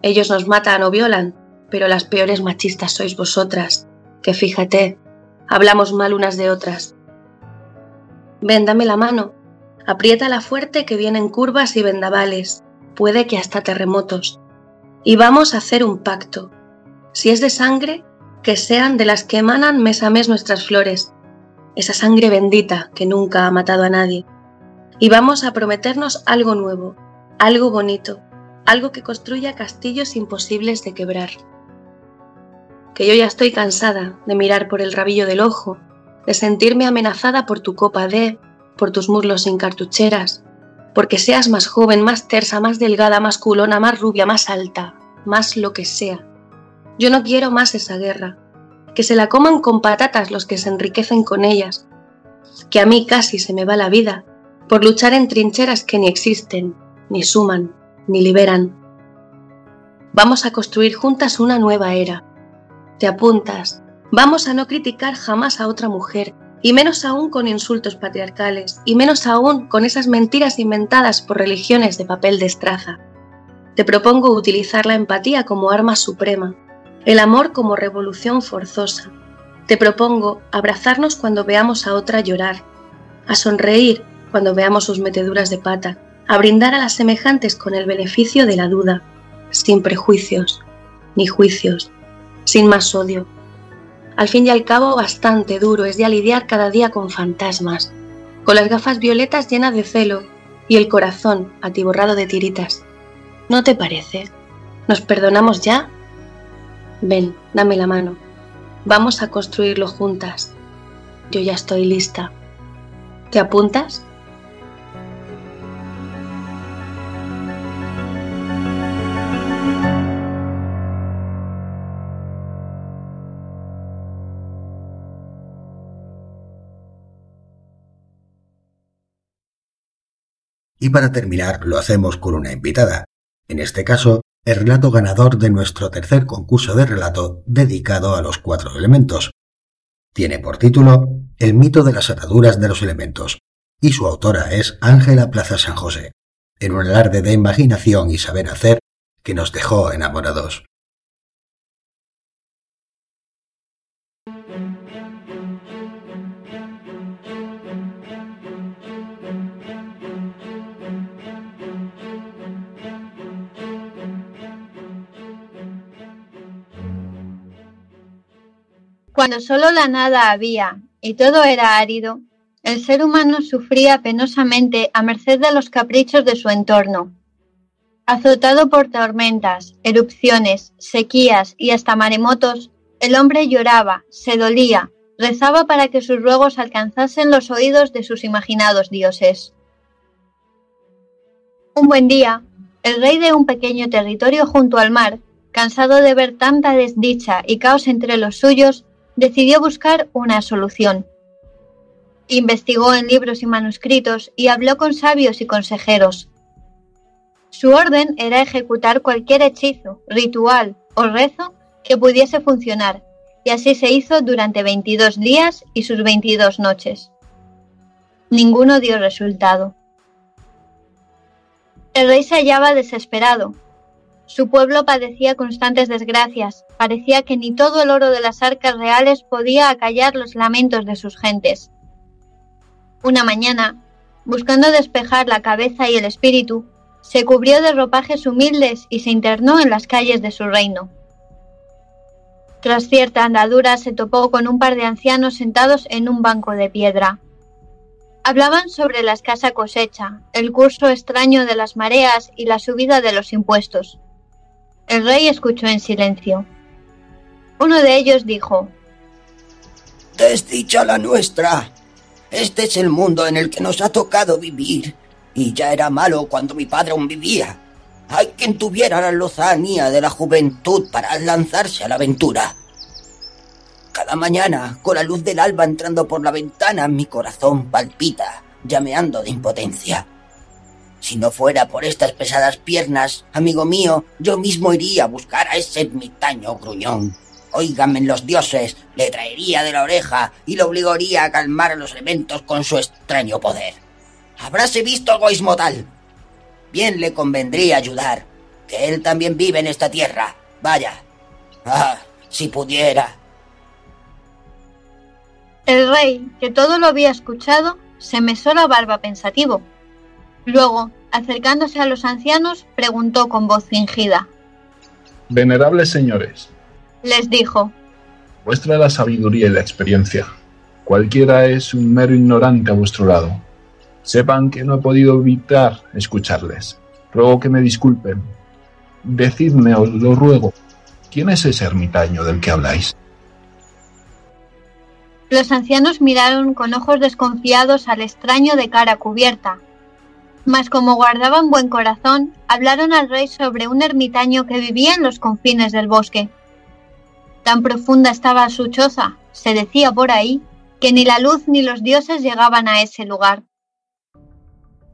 ellos nos matan o violan, pero las peores machistas sois vosotras, que fíjate, hablamos mal unas de otras. Ven, dame la mano, Apriétala fuerte que vienen curvas y vendavales, puede que hasta terremotos. Y vamos a hacer un pacto. Si es de sangre, que sean de las que emanan mes a mes nuestras flores, esa sangre bendita que nunca ha matado a nadie. Y vamos a prometernos algo nuevo, algo bonito, algo que construya castillos imposibles de quebrar. Que yo ya estoy cansada de mirar por el rabillo del ojo, de sentirme amenazada por tu copa de por tus muslos sin cartucheras, porque seas más joven, más tersa, más delgada, más culona, más rubia, más alta, más lo que sea. Yo no quiero más esa guerra, que se la coman con patatas los que se enriquecen con ellas, que a mí casi se me va la vida por luchar en trincheras que ni existen, ni suman, ni liberan. Vamos a construir juntas una nueva era. Te apuntas. Vamos a no criticar jamás a otra mujer, y menos aún con insultos patriarcales, y menos aún con esas mentiras inventadas por religiones de papel de estraza. Te propongo utilizar la empatía como arma suprema, el amor como revolución forzosa. Te propongo abrazarnos cuando veamos a otra llorar, a sonreír cuando veamos sus meteduras de pata, a brindar a las semejantes con el beneficio de la duda, sin prejuicios, ni juicios, sin más odio, al fin y al cabo, bastante duro es ya lidiar cada día con fantasmas, con las gafas violetas llenas de celo y el corazón atiborrado de tiritas. ¿No te parece? ¿Nos perdonamos ya? Ven, dame la mano. Vamos a construirlo juntas. Yo ya estoy lista. ¿Te apuntas? Y para terminar, lo hacemos con una invitada. En este caso, el relato ganador de nuestro tercer concurso de relato dedicado a los cuatro elementos. Tiene por título El mito de las ataduras de los elementos, y su autora es Ángela Plaza San José, en un alarde de imaginación y saber hacer que nos dejó enamorados. Cuando solo la nada había y todo era árido, el ser humano sufría penosamente a merced de los caprichos de su entorno. Azotado por tormentas, erupciones, sequías y hasta maremotos, el hombre lloraba, se dolía, rezaba para que sus ruegos alcanzasen los oídos de sus imaginados dioses. Un buen día, el rey de un pequeño territorio junto al mar, cansado de ver tanta desdicha y caos entre los suyos, decidió buscar una solución. Investigó en libros y manuscritos y habló con sabios y consejeros. Su orden era ejecutar cualquier hechizo, ritual o rezo que pudiese funcionar, y así se hizo durante 22 días y sus 22 noches. Ninguno dio resultado. El rey se hallaba desesperado, su pueblo padecía constantes desgracias, parecía que ni todo el oro de las arcas reales podía acallar los lamentos de sus gentes. Una mañana, buscando despejar la cabeza y el espíritu, se cubrió de ropajes humildes y se internó en las calles de su reino. Tras cierta andadura se topó con un par de ancianos sentados en un banco de piedra. Hablaban sobre la escasa cosecha, el curso extraño de las mareas y la subida de los impuestos. El rey escuchó en silencio. Uno de ellos dijo, Desdicha la nuestra. Este es el mundo en el que nos ha tocado vivir. Y ya era malo cuando mi padre aún vivía. Hay quien tuviera la lozanía de la juventud para lanzarse a la aventura. Cada mañana, con la luz del alba entrando por la ventana, mi corazón palpita, llameando de impotencia. Si no fuera por estas pesadas piernas, amigo mío, yo mismo iría a buscar a ese ermitaño gruñón. Óigame los dioses, le traería de la oreja y lo obligaría a calmar a los elementos con su extraño poder. Habráse visto egoísmo tal. Bien le convendría ayudar, que él también vive en esta tierra. Vaya. Ah, si pudiera. El rey, que todo lo había escuchado, se mesó la barba pensativo. Luego, acercándose a los ancianos, preguntó con voz fingida. Venerables señores, Les dijo, muestra la sabiduría y la experiencia. Cualquiera es un mero ignorante a vuestro lado. Sepan que no he podido evitar escucharles. Ruego que me disculpen. Decidme, os lo ruego, ¿quién es ese ermitaño del que habláis? los ancianos miraron con ojos desconfiados al extraño de cara cubierta. Mas como guardaban buen corazón, hablaron al rey sobre un ermitaño que vivía en los confines del bosque. Tan profunda estaba su choza, se decía por ahí, que ni la luz ni los dioses llegaban a ese lugar.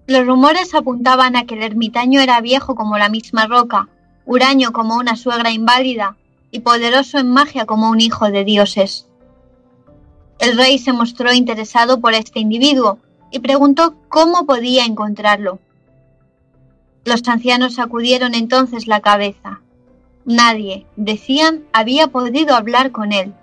Los rumores apuntaban a que el ermitaño era viejo como la misma roca, huraño como una suegra inválida y poderoso en magia como un hijo de dioses. El rey se mostró interesado por este individuo y preguntó cómo podía encontrarlo. Los ancianos sacudieron entonces la cabeza. Nadie, decían, había podido hablar con él.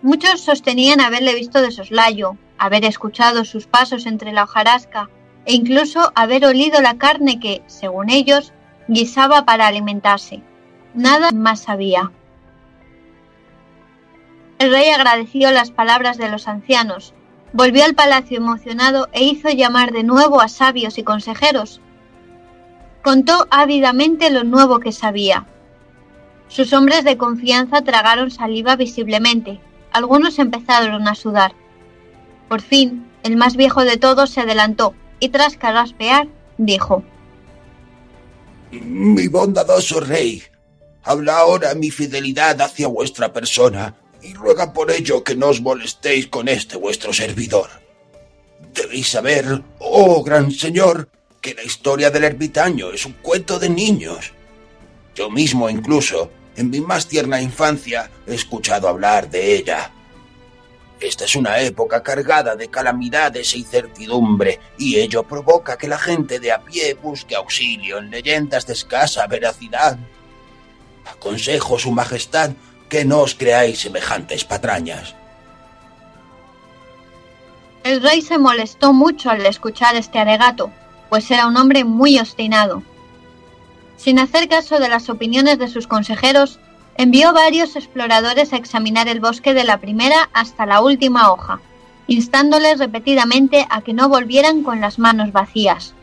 Muchos sostenían haberle visto de soslayo, haber escuchado sus pasos entre la hojarasca e incluso haber olido la carne que, según ellos, guisaba para alimentarse. Nada más sabía. El rey agradeció las palabras de los ancianos, volvió al palacio emocionado e hizo llamar de nuevo a sabios y consejeros. Contó ávidamente lo nuevo que sabía. Sus hombres de confianza tragaron saliva visiblemente. Algunos empezaron a sudar. Por fin, el más viejo de todos se adelantó y tras carraspear, dijo Mi bondadoso rey, habla ahora mi fidelidad hacia vuestra persona y ruega por ello que no os molestéis con este vuestro servidor. Debéis saber, oh gran señor, que la historia del ermitaño es un cuento de niños. Yo mismo incluso, en mi más tierna infancia, he escuchado hablar de ella. Esta es una época cargada de calamidades e incertidumbre, y ello provoca que la gente de a pie busque auxilio en leyendas de escasa veracidad. Aconsejo, Su Majestad, que no os creáis semejantes patrañas. El rey se molestó mucho al escuchar este alegato, pues era un hombre muy obstinado. Sin hacer caso de las opiniones de sus consejeros, envió varios exploradores a examinar el bosque de la primera hasta la última hoja, instándoles repetidamente a que no volvieran con las manos vacías.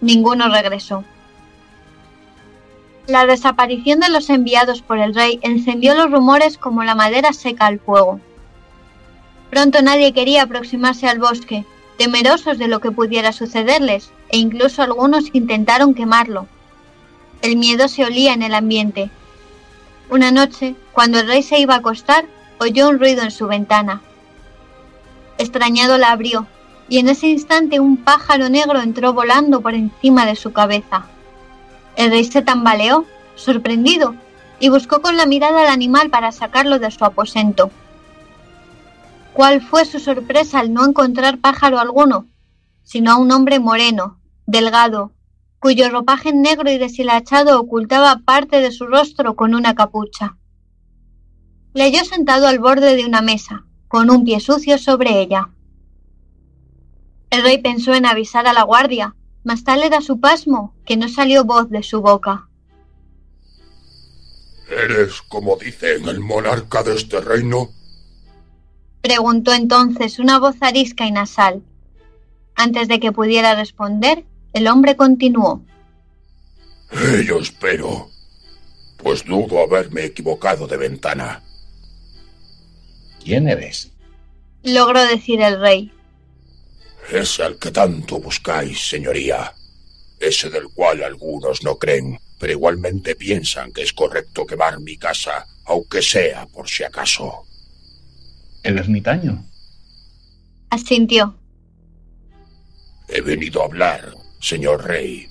Ninguno regresó. La desaparición de los enviados por el rey encendió los rumores como la madera seca al fuego. Pronto nadie quería aproximarse al bosque, temerosos de lo que pudiera sucederles, e incluso algunos intentaron quemarlo. El miedo se olía en el ambiente. Una noche, cuando el rey se iba a acostar, oyó un ruido en su ventana. Extrañado la abrió, y en ese instante un pájaro negro entró volando por encima de su cabeza. El rey se tambaleó, sorprendido, y buscó con la mirada al animal para sacarlo de su aposento. ¿Cuál fue su sorpresa al no encontrar pájaro alguno, sino a un hombre moreno, delgado, cuyo ropaje negro y deshilachado ocultaba parte de su rostro con una capucha. Le halló sentado al borde de una mesa, con un pie sucio sobre ella. El rey pensó en avisar a la guardia, mas tal era su pasmo que no salió voz de su boca. ¿Eres, como dicen, el monarca de este reino? Preguntó entonces una voz arisca y nasal. Antes de que pudiera responder, el hombre continuó. Ello espero, pues dudo haberme equivocado de ventana. ¿Quién eres? Logró decir el rey. Es al que tanto buscáis, señoría. Ese del cual algunos no creen, pero igualmente piensan que es correcto quemar mi casa, aunque sea por si acaso. ¿El ermitaño? Asintió. He venido a hablar, señor rey.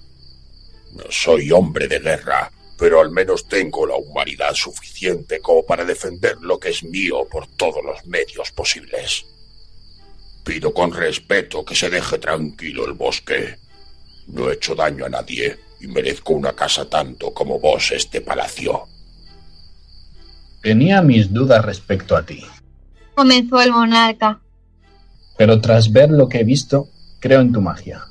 No soy hombre de guerra, pero al menos tengo la humanidad suficiente como para defender lo que es mío por todos los medios posibles. Pido con respeto que se deje tranquilo el bosque. No he hecho daño a nadie y merezco una casa tanto como vos este palacio. Tenía mis dudas respecto a ti. Comenzó el monarca. Pero tras ver lo que he visto, creo en tu magia.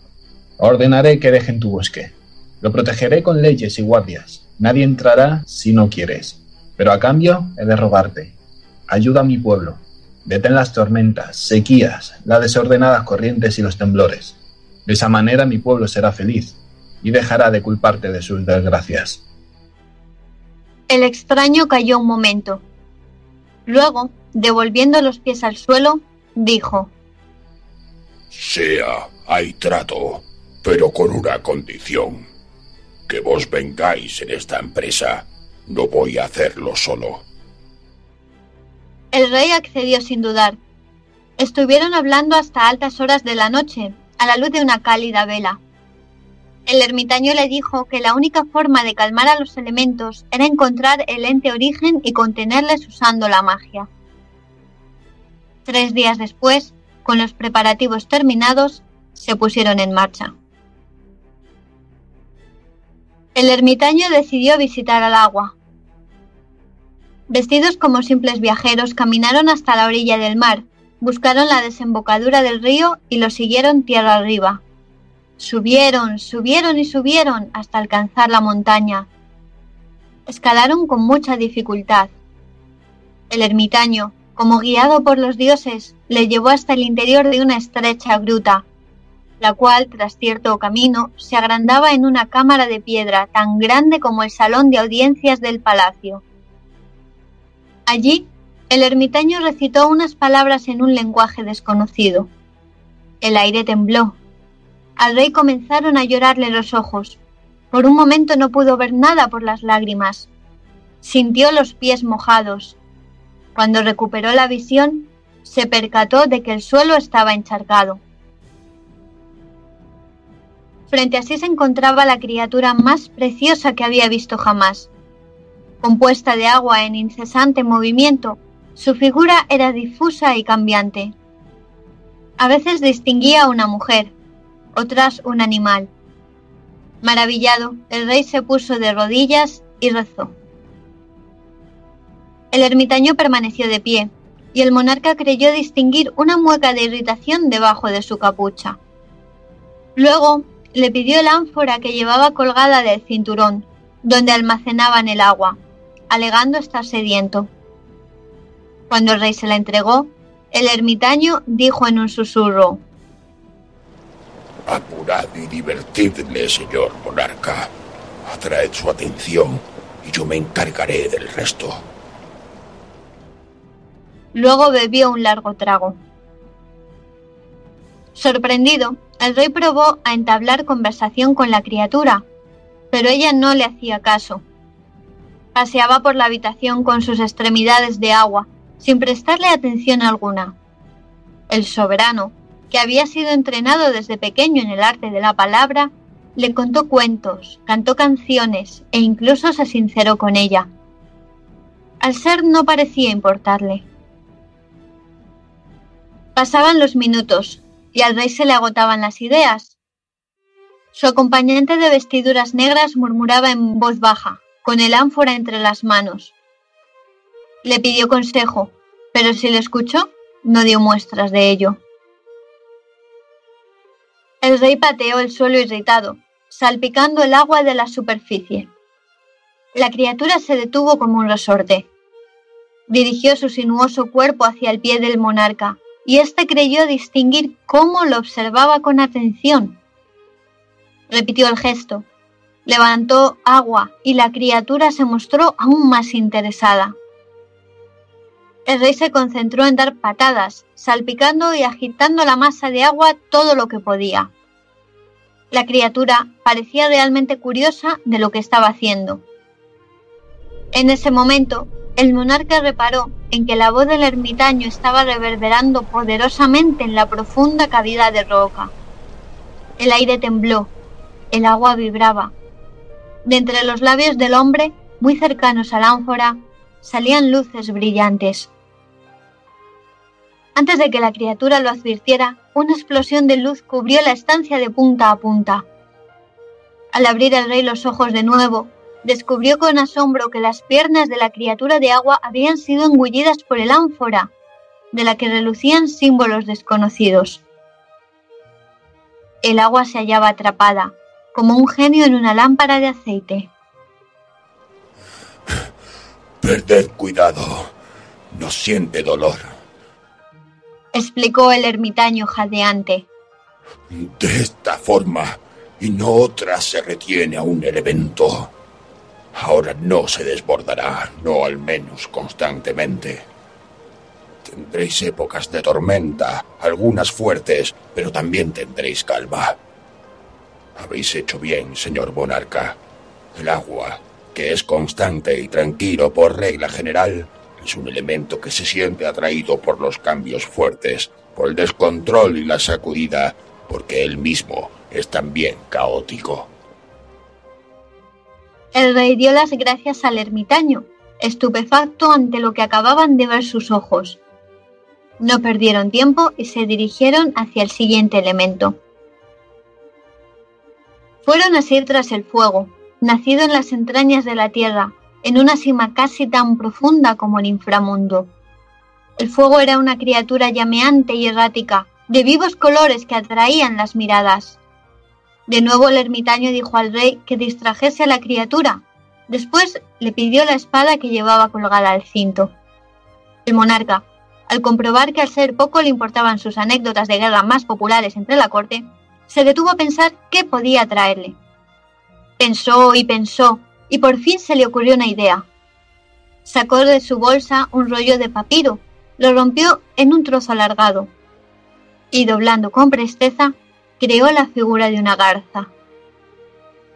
Ordenaré que dejen tu bosque. Lo protegeré con leyes y guardias. Nadie entrará si no quieres. Pero a cambio he de rogarte. Ayuda a mi pueblo. Detén las tormentas, sequías, las desordenadas corrientes y los temblores. De esa manera mi pueblo será feliz y dejará de culparte de sus desgracias. El extraño cayó un momento. Luego, devolviendo los pies al suelo, dijo Sea, hay trato, pero con una condición. Que vos vengáis en esta empresa. No voy a hacerlo solo. El rey accedió sin dudar. Estuvieron hablando hasta altas horas de la noche, a la luz de una cálida vela. El ermitaño le dijo que la única forma de calmar a los elementos era encontrar el ente origen y contenerles usando la magia. Tres días después, con los preparativos terminados, se pusieron en marcha. El ermitaño decidió visitar al agua, Vestidos como simples viajeros, caminaron hasta la orilla del mar, buscaron la desembocadura del río y lo siguieron tierra arriba. Subieron, subieron y subieron hasta alcanzar la montaña. Escalaron con mucha dificultad. El ermitaño, como guiado por los dioses, le llevó hasta el interior de una estrecha gruta. la cual, tras cierto camino, se agrandaba en una cámara de piedra tan grande como el salón de audiencias del palacio. Allí, el ermitaño recitó unas palabras en un lenguaje desconocido. El aire tembló. Al rey comenzaron a llorarle los ojos. Por un momento no pudo ver nada por las lágrimas. Sintió los pies mojados. Cuando recuperó la visión, se percató de que el suelo estaba encharcado. Frente a sí se encontraba la criatura más preciosa que había visto jamás. Compuesta de agua en incesante movimiento, su figura era difusa y cambiante. A veces distinguía una mujer, otras un animal. Maravillado, el rey se puso de rodillas y rezó. El ermitaño permaneció de pie, y el monarca creyó distinguir una mueca de irritación debajo de su capucha. Luego le pidió el ánfora que llevaba colgada del cinturón, donde almacenaban el agua, alegando estar sediento. Cuando el rey se la entregó, el ermitaño dijo en un susurro, Apurad y divertidle, señor monarca. Atraed su atención y yo me encargaré del resto. Luego bebió un largo trago. Sorprendido, el rey probó a entablar conversación con la criatura, pero ella no le hacía caso. Paseaba por la habitación con sus extremidades de agua, sin prestarle atención alguna. El soberano, que había sido entrenado desde pequeño en el arte de la palabra, le contó cuentos, cantó canciones e incluso se sinceró con ella. Al ser no parecía importarle. Pasaban los minutos, y al rey se le agotaban las ideas. Su acompañante de vestiduras negras murmuraba en voz baja, con el ánfora entre las manos. Le pidió consejo, pero si le escuchó, no dio muestras de ello. El rey pateó el suelo irritado, salpicando el agua de la superficie. La criatura se detuvo como un resorte. Dirigió su sinuoso cuerpo hacia el pie del monarca, y éste creyó distinguir cómo lo observaba con atención. Repitió el gesto, levantó agua y la criatura se mostró aún más interesada. El rey se concentró en dar patadas, salpicando y agitando la masa de agua todo lo que podía. La criatura parecía realmente curiosa de lo que estaba haciendo. En ese momento, el monarca reparó en que la voz del ermitaño estaba reverberando poderosamente en la profunda cavidad de roca. El aire tembló, el agua vibraba. De entre los labios del hombre, muy cercanos a la ánfora, salían luces brillantes. Antes de que la criatura lo advirtiera, una explosión de luz cubrió la estancia de punta a punta. Al abrir el rey los ojos de nuevo, descubrió con asombro que las piernas de la criatura de agua habían sido engullidas por el ánfora, de la que relucían símbolos desconocidos. El agua se hallaba atrapada, como un genio en una lámpara de aceite. Perded cuidado. No siente dolor. Explicó el ermitaño jadeante. De esta forma y no otra se retiene a un elemento. Ahora no se desbordará, no al menos constantemente. Tendréis épocas de tormenta, algunas fuertes, pero también tendréis calma. Habéis hecho bien, señor monarca. El agua, que es constante y tranquilo por regla general, es un elemento que se siente atraído por los cambios fuertes, por el descontrol y la sacudida, porque él mismo es también caótico. El rey dio las gracias al ermitaño, estupefacto ante lo que acababan de ver sus ojos. No perdieron tiempo y se dirigieron hacia el siguiente elemento. Fueron así tras el fuego, nacido en las entrañas de la tierra, en una cima casi tan profunda como el inframundo. El fuego era una criatura llameante y errática, de vivos colores que atraían las miradas. De nuevo el ermitaño dijo al rey que distrajese a la criatura. Después le pidió la espada que llevaba colgada al cinto. El monarca, al comprobar que al ser poco le importaban sus anécdotas de guerra más populares entre la corte, se detuvo a pensar qué podía traerle. Pensó y pensó, y por fin se le ocurrió una idea. Sacó de su bolsa un rollo de papiro, lo rompió en un trozo alargado, y doblando con presteza, creó la figura de una garza.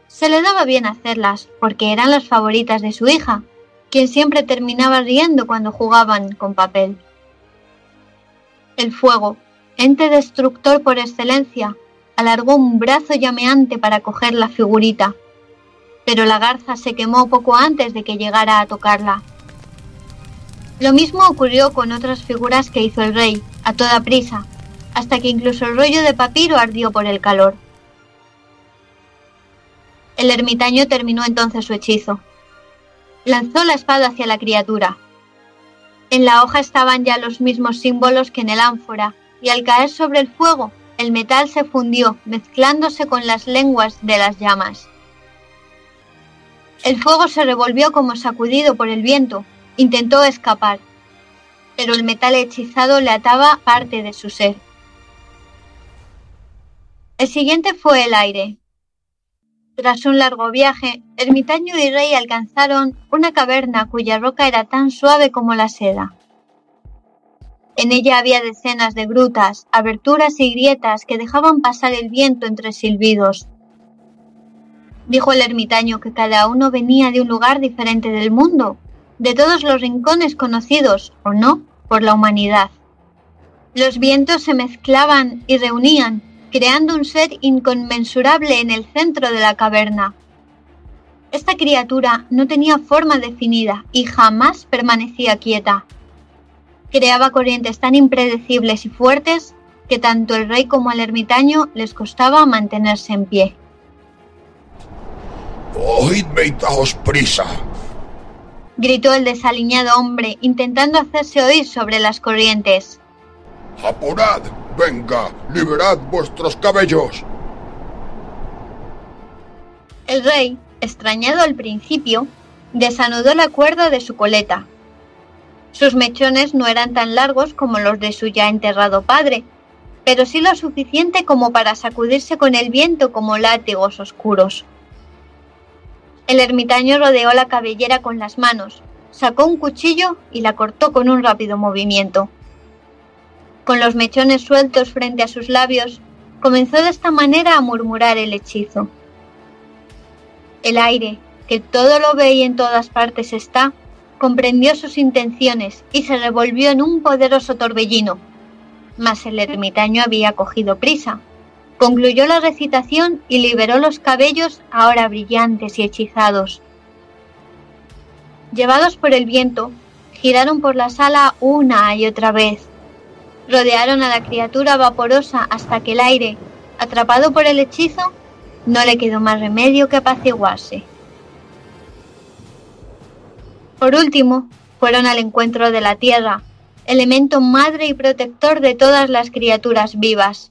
Se le daba bien hacerlas, porque eran las favoritas de su hija, quien siempre terminaba riendo cuando jugaban con papel. El fuego, ente destructor por excelencia, alargó un brazo llameante para coger la figurita, pero la garza se quemó poco antes de que llegara a tocarla. Lo mismo ocurrió con otras figuras que hizo el rey, a toda prisa, hasta que incluso el rollo de papiro ardió por el calor. El ermitaño terminó entonces su hechizo. Lanzó la espada hacia la criatura. En la hoja estaban ya los mismos símbolos que en el ánfora, y al caer sobre el fuego, el metal se fundió, mezclándose con las lenguas de las llamas. El fuego se revolvió como sacudido por el viento, intentó escapar, pero el metal hechizado le ataba parte de su ser. El siguiente fue el aire, tras un largo viaje, ermitaño y rey alcanzaron una caverna cuya roca era tan suave como la seda. En ella había decenas de grutas, aberturas y grietas que dejaban pasar el viento entre silbidos. Dijo el ermitaño que cada uno venía de un lugar diferente del mundo, de todos los rincones conocidos, o no, por la humanidad. Los vientos se mezclaban y reunían, creando un ser inconmensurable en el centro de la caverna. Esta criatura no tenía forma definida y jamás permanecía quieta. Creaba corrientes tan impredecibles y fuertes que tanto el rey como el ermitaño les costaba mantenerse en pie. ¡Oídme y daos prisa! gritó el desaliñado hombre, intentando hacerse oír sobre las corrientes. ¡Apurad! Venga, liberad vuestros cabellos. El rey, extrañado al principio, desanudó la cuerda de su coleta. Sus mechones no eran tan largos como los de su ya enterrado padre, pero sí lo suficiente como para sacudirse con el viento como látigos oscuros. El ermitaño rodeó la cabellera con las manos, sacó un cuchillo y la cortó con un rápido movimiento con los mechones sueltos frente a sus labios, comenzó de esta manera a murmurar el hechizo. El aire, que todo lo ve y en todas partes está, comprendió sus intenciones y se revolvió en un poderoso torbellino. Mas el ermitaño había cogido prisa. Concluyó la recitación y liberó los cabellos ahora brillantes y hechizados. Llevados por el viento, giraron por la sala una y otra vez, rodearon a la criatura vaporosa hasta que el aire, atrapado por el hechizo, no le quedó más remedio que apaciguarse. Por último, fueron al encuentro de la tierra, elemento madre y protector de todas las criaturas vivas.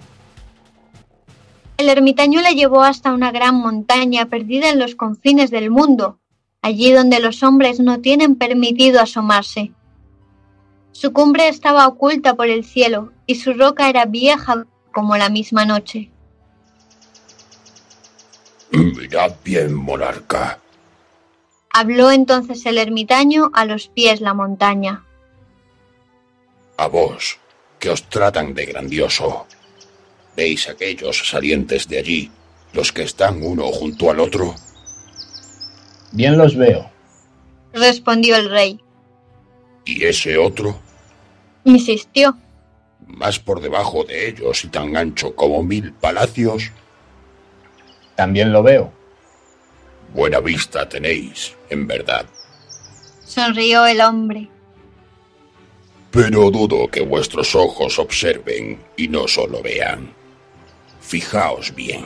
El ermitaño le llevó hasta una gran montaña perdida en los confines del mundo, allí donde los hombres no tienen permitido asomarse. Su cumbre estaba oculta por el cielo y su roca era vieja como la misma noche. Mirad bien, monarca. Habló entonces el ermitaño a los pies la montaña. A vos, que os tratan de grandioso. ¿Veis aquellos salientes de allí, los que están uno junto al otro? Bien los veo, respondió el rey. ¿Y ese otro? insistió. Más por debajo de ellos y tan ancho como mil palacios. También lo veo. Buena vista tenéis, en verdad. Sonrió el hombre. Pero dudo que vuestros ojos observen y no solo vean. Fijaos bien.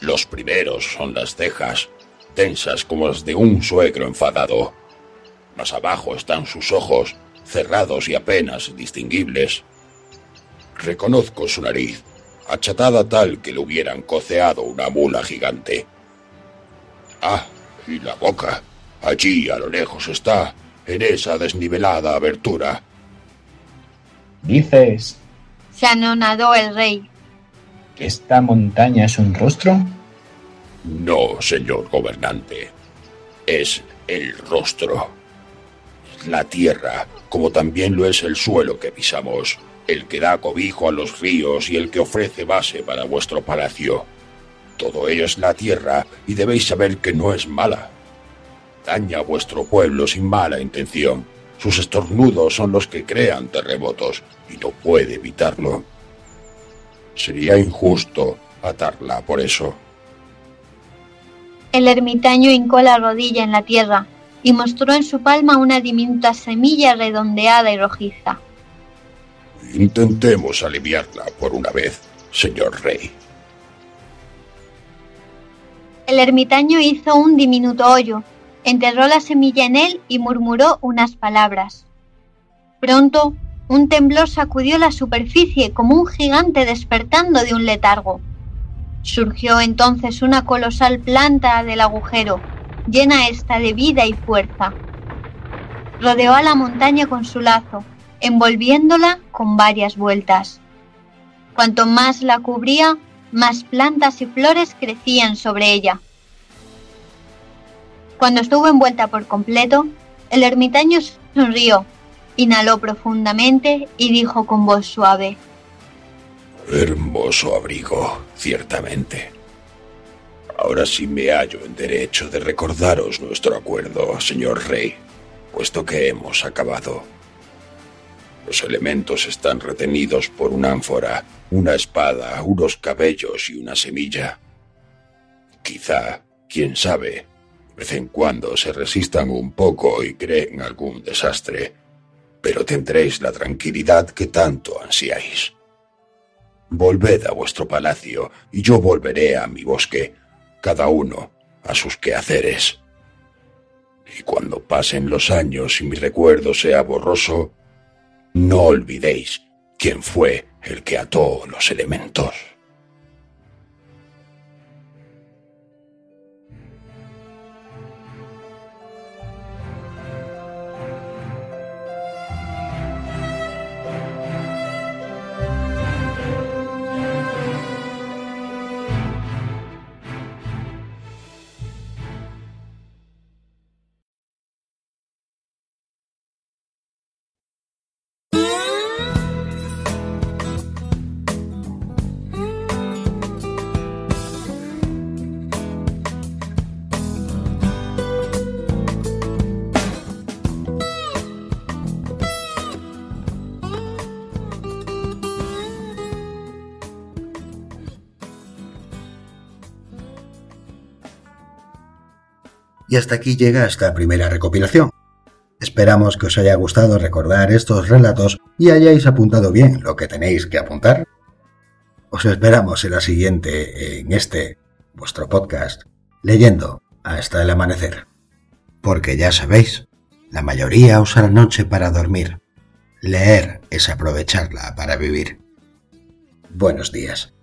Los primeros son las cejas, tensas como las de un suegro enfadado. Más abajo están sus ojos, cerrados y apenas distinguibles. Reconozco su nariz, achatada tal que le hubieran coceado una mula gigante. Ah, y la boca. Allí a lo lejos está, en esa desnivelada abertura. Dices. Se anonadó el rey. ¿Esta montaña es un rostro? No, señor gobernante. Es el rostro. La tierra, como también lo es el suelo que pisamos, el que da cobijo a los ríos y el que ofrece base para vuestro palacio. Todo ello es la tierra y debéis saber que no es mala. Daña a vuestro pueblo sin mala intención. Sus estornudos son los que crean terremotos y no puede evitarlo. Sería injusto atarla por eso. El ermitaño hincó la rodilla en la tierra y mostró en su palma una diminuta semilla redondeada y rojiza. Intentemos aliviarla por una vez, señor rey. El ermitaño hizo un diminuto hoyo, enterró la semilla en él y murmuró unas palabras. Pronto, un temblor sacudió la superficie como un gigante despertando de un letargo. Surgió entonces una colosal planta del agujero, llena esta de vida y fuerza. Rodeó a la montaña con su lazo, envolviéndola con varias vueltas. Cuanto más la cubría, más plantas y flores crecían sobre ella. Cuando estuvo envuelta por completo, el ermitaño sonrió, inhaló profundamente y dijo con voz suave, Hermoso abrigo, ciertamente. Ahora sí me hallo en derecho de recordaros nuestro acuerdo, señor rey, puesto que hemos acabado. Los elementos están retenidos por una ánfora, una espada, unos cabellos y una semilla. Quizá, quién sabe, de vez en cuando se resistan un poco y creen algún desastre, pero tendréis la tranquilidad que tanto ansiáis. Volved a vuestro palacio y yo volveré a mi bosque, cada uno a sus quehaceres. Y cuando pasen los años y mi recuerdo sea borroso, no olvidéis quién fue el que ató los elementos. Y hasta aquí llega esta primera recopilación. Esperamos que os haya gustado recordar estos relatos y hayáis apuntado bien lo que tenéis que apuntar. Os esperamos en la siguiente, en este, vuestro podcast, leyendo hasta el amanecer. Porque ya sabéis, la mayoría usa la noche para dormir. Leer es aprovecharla para vivir. Buenos días.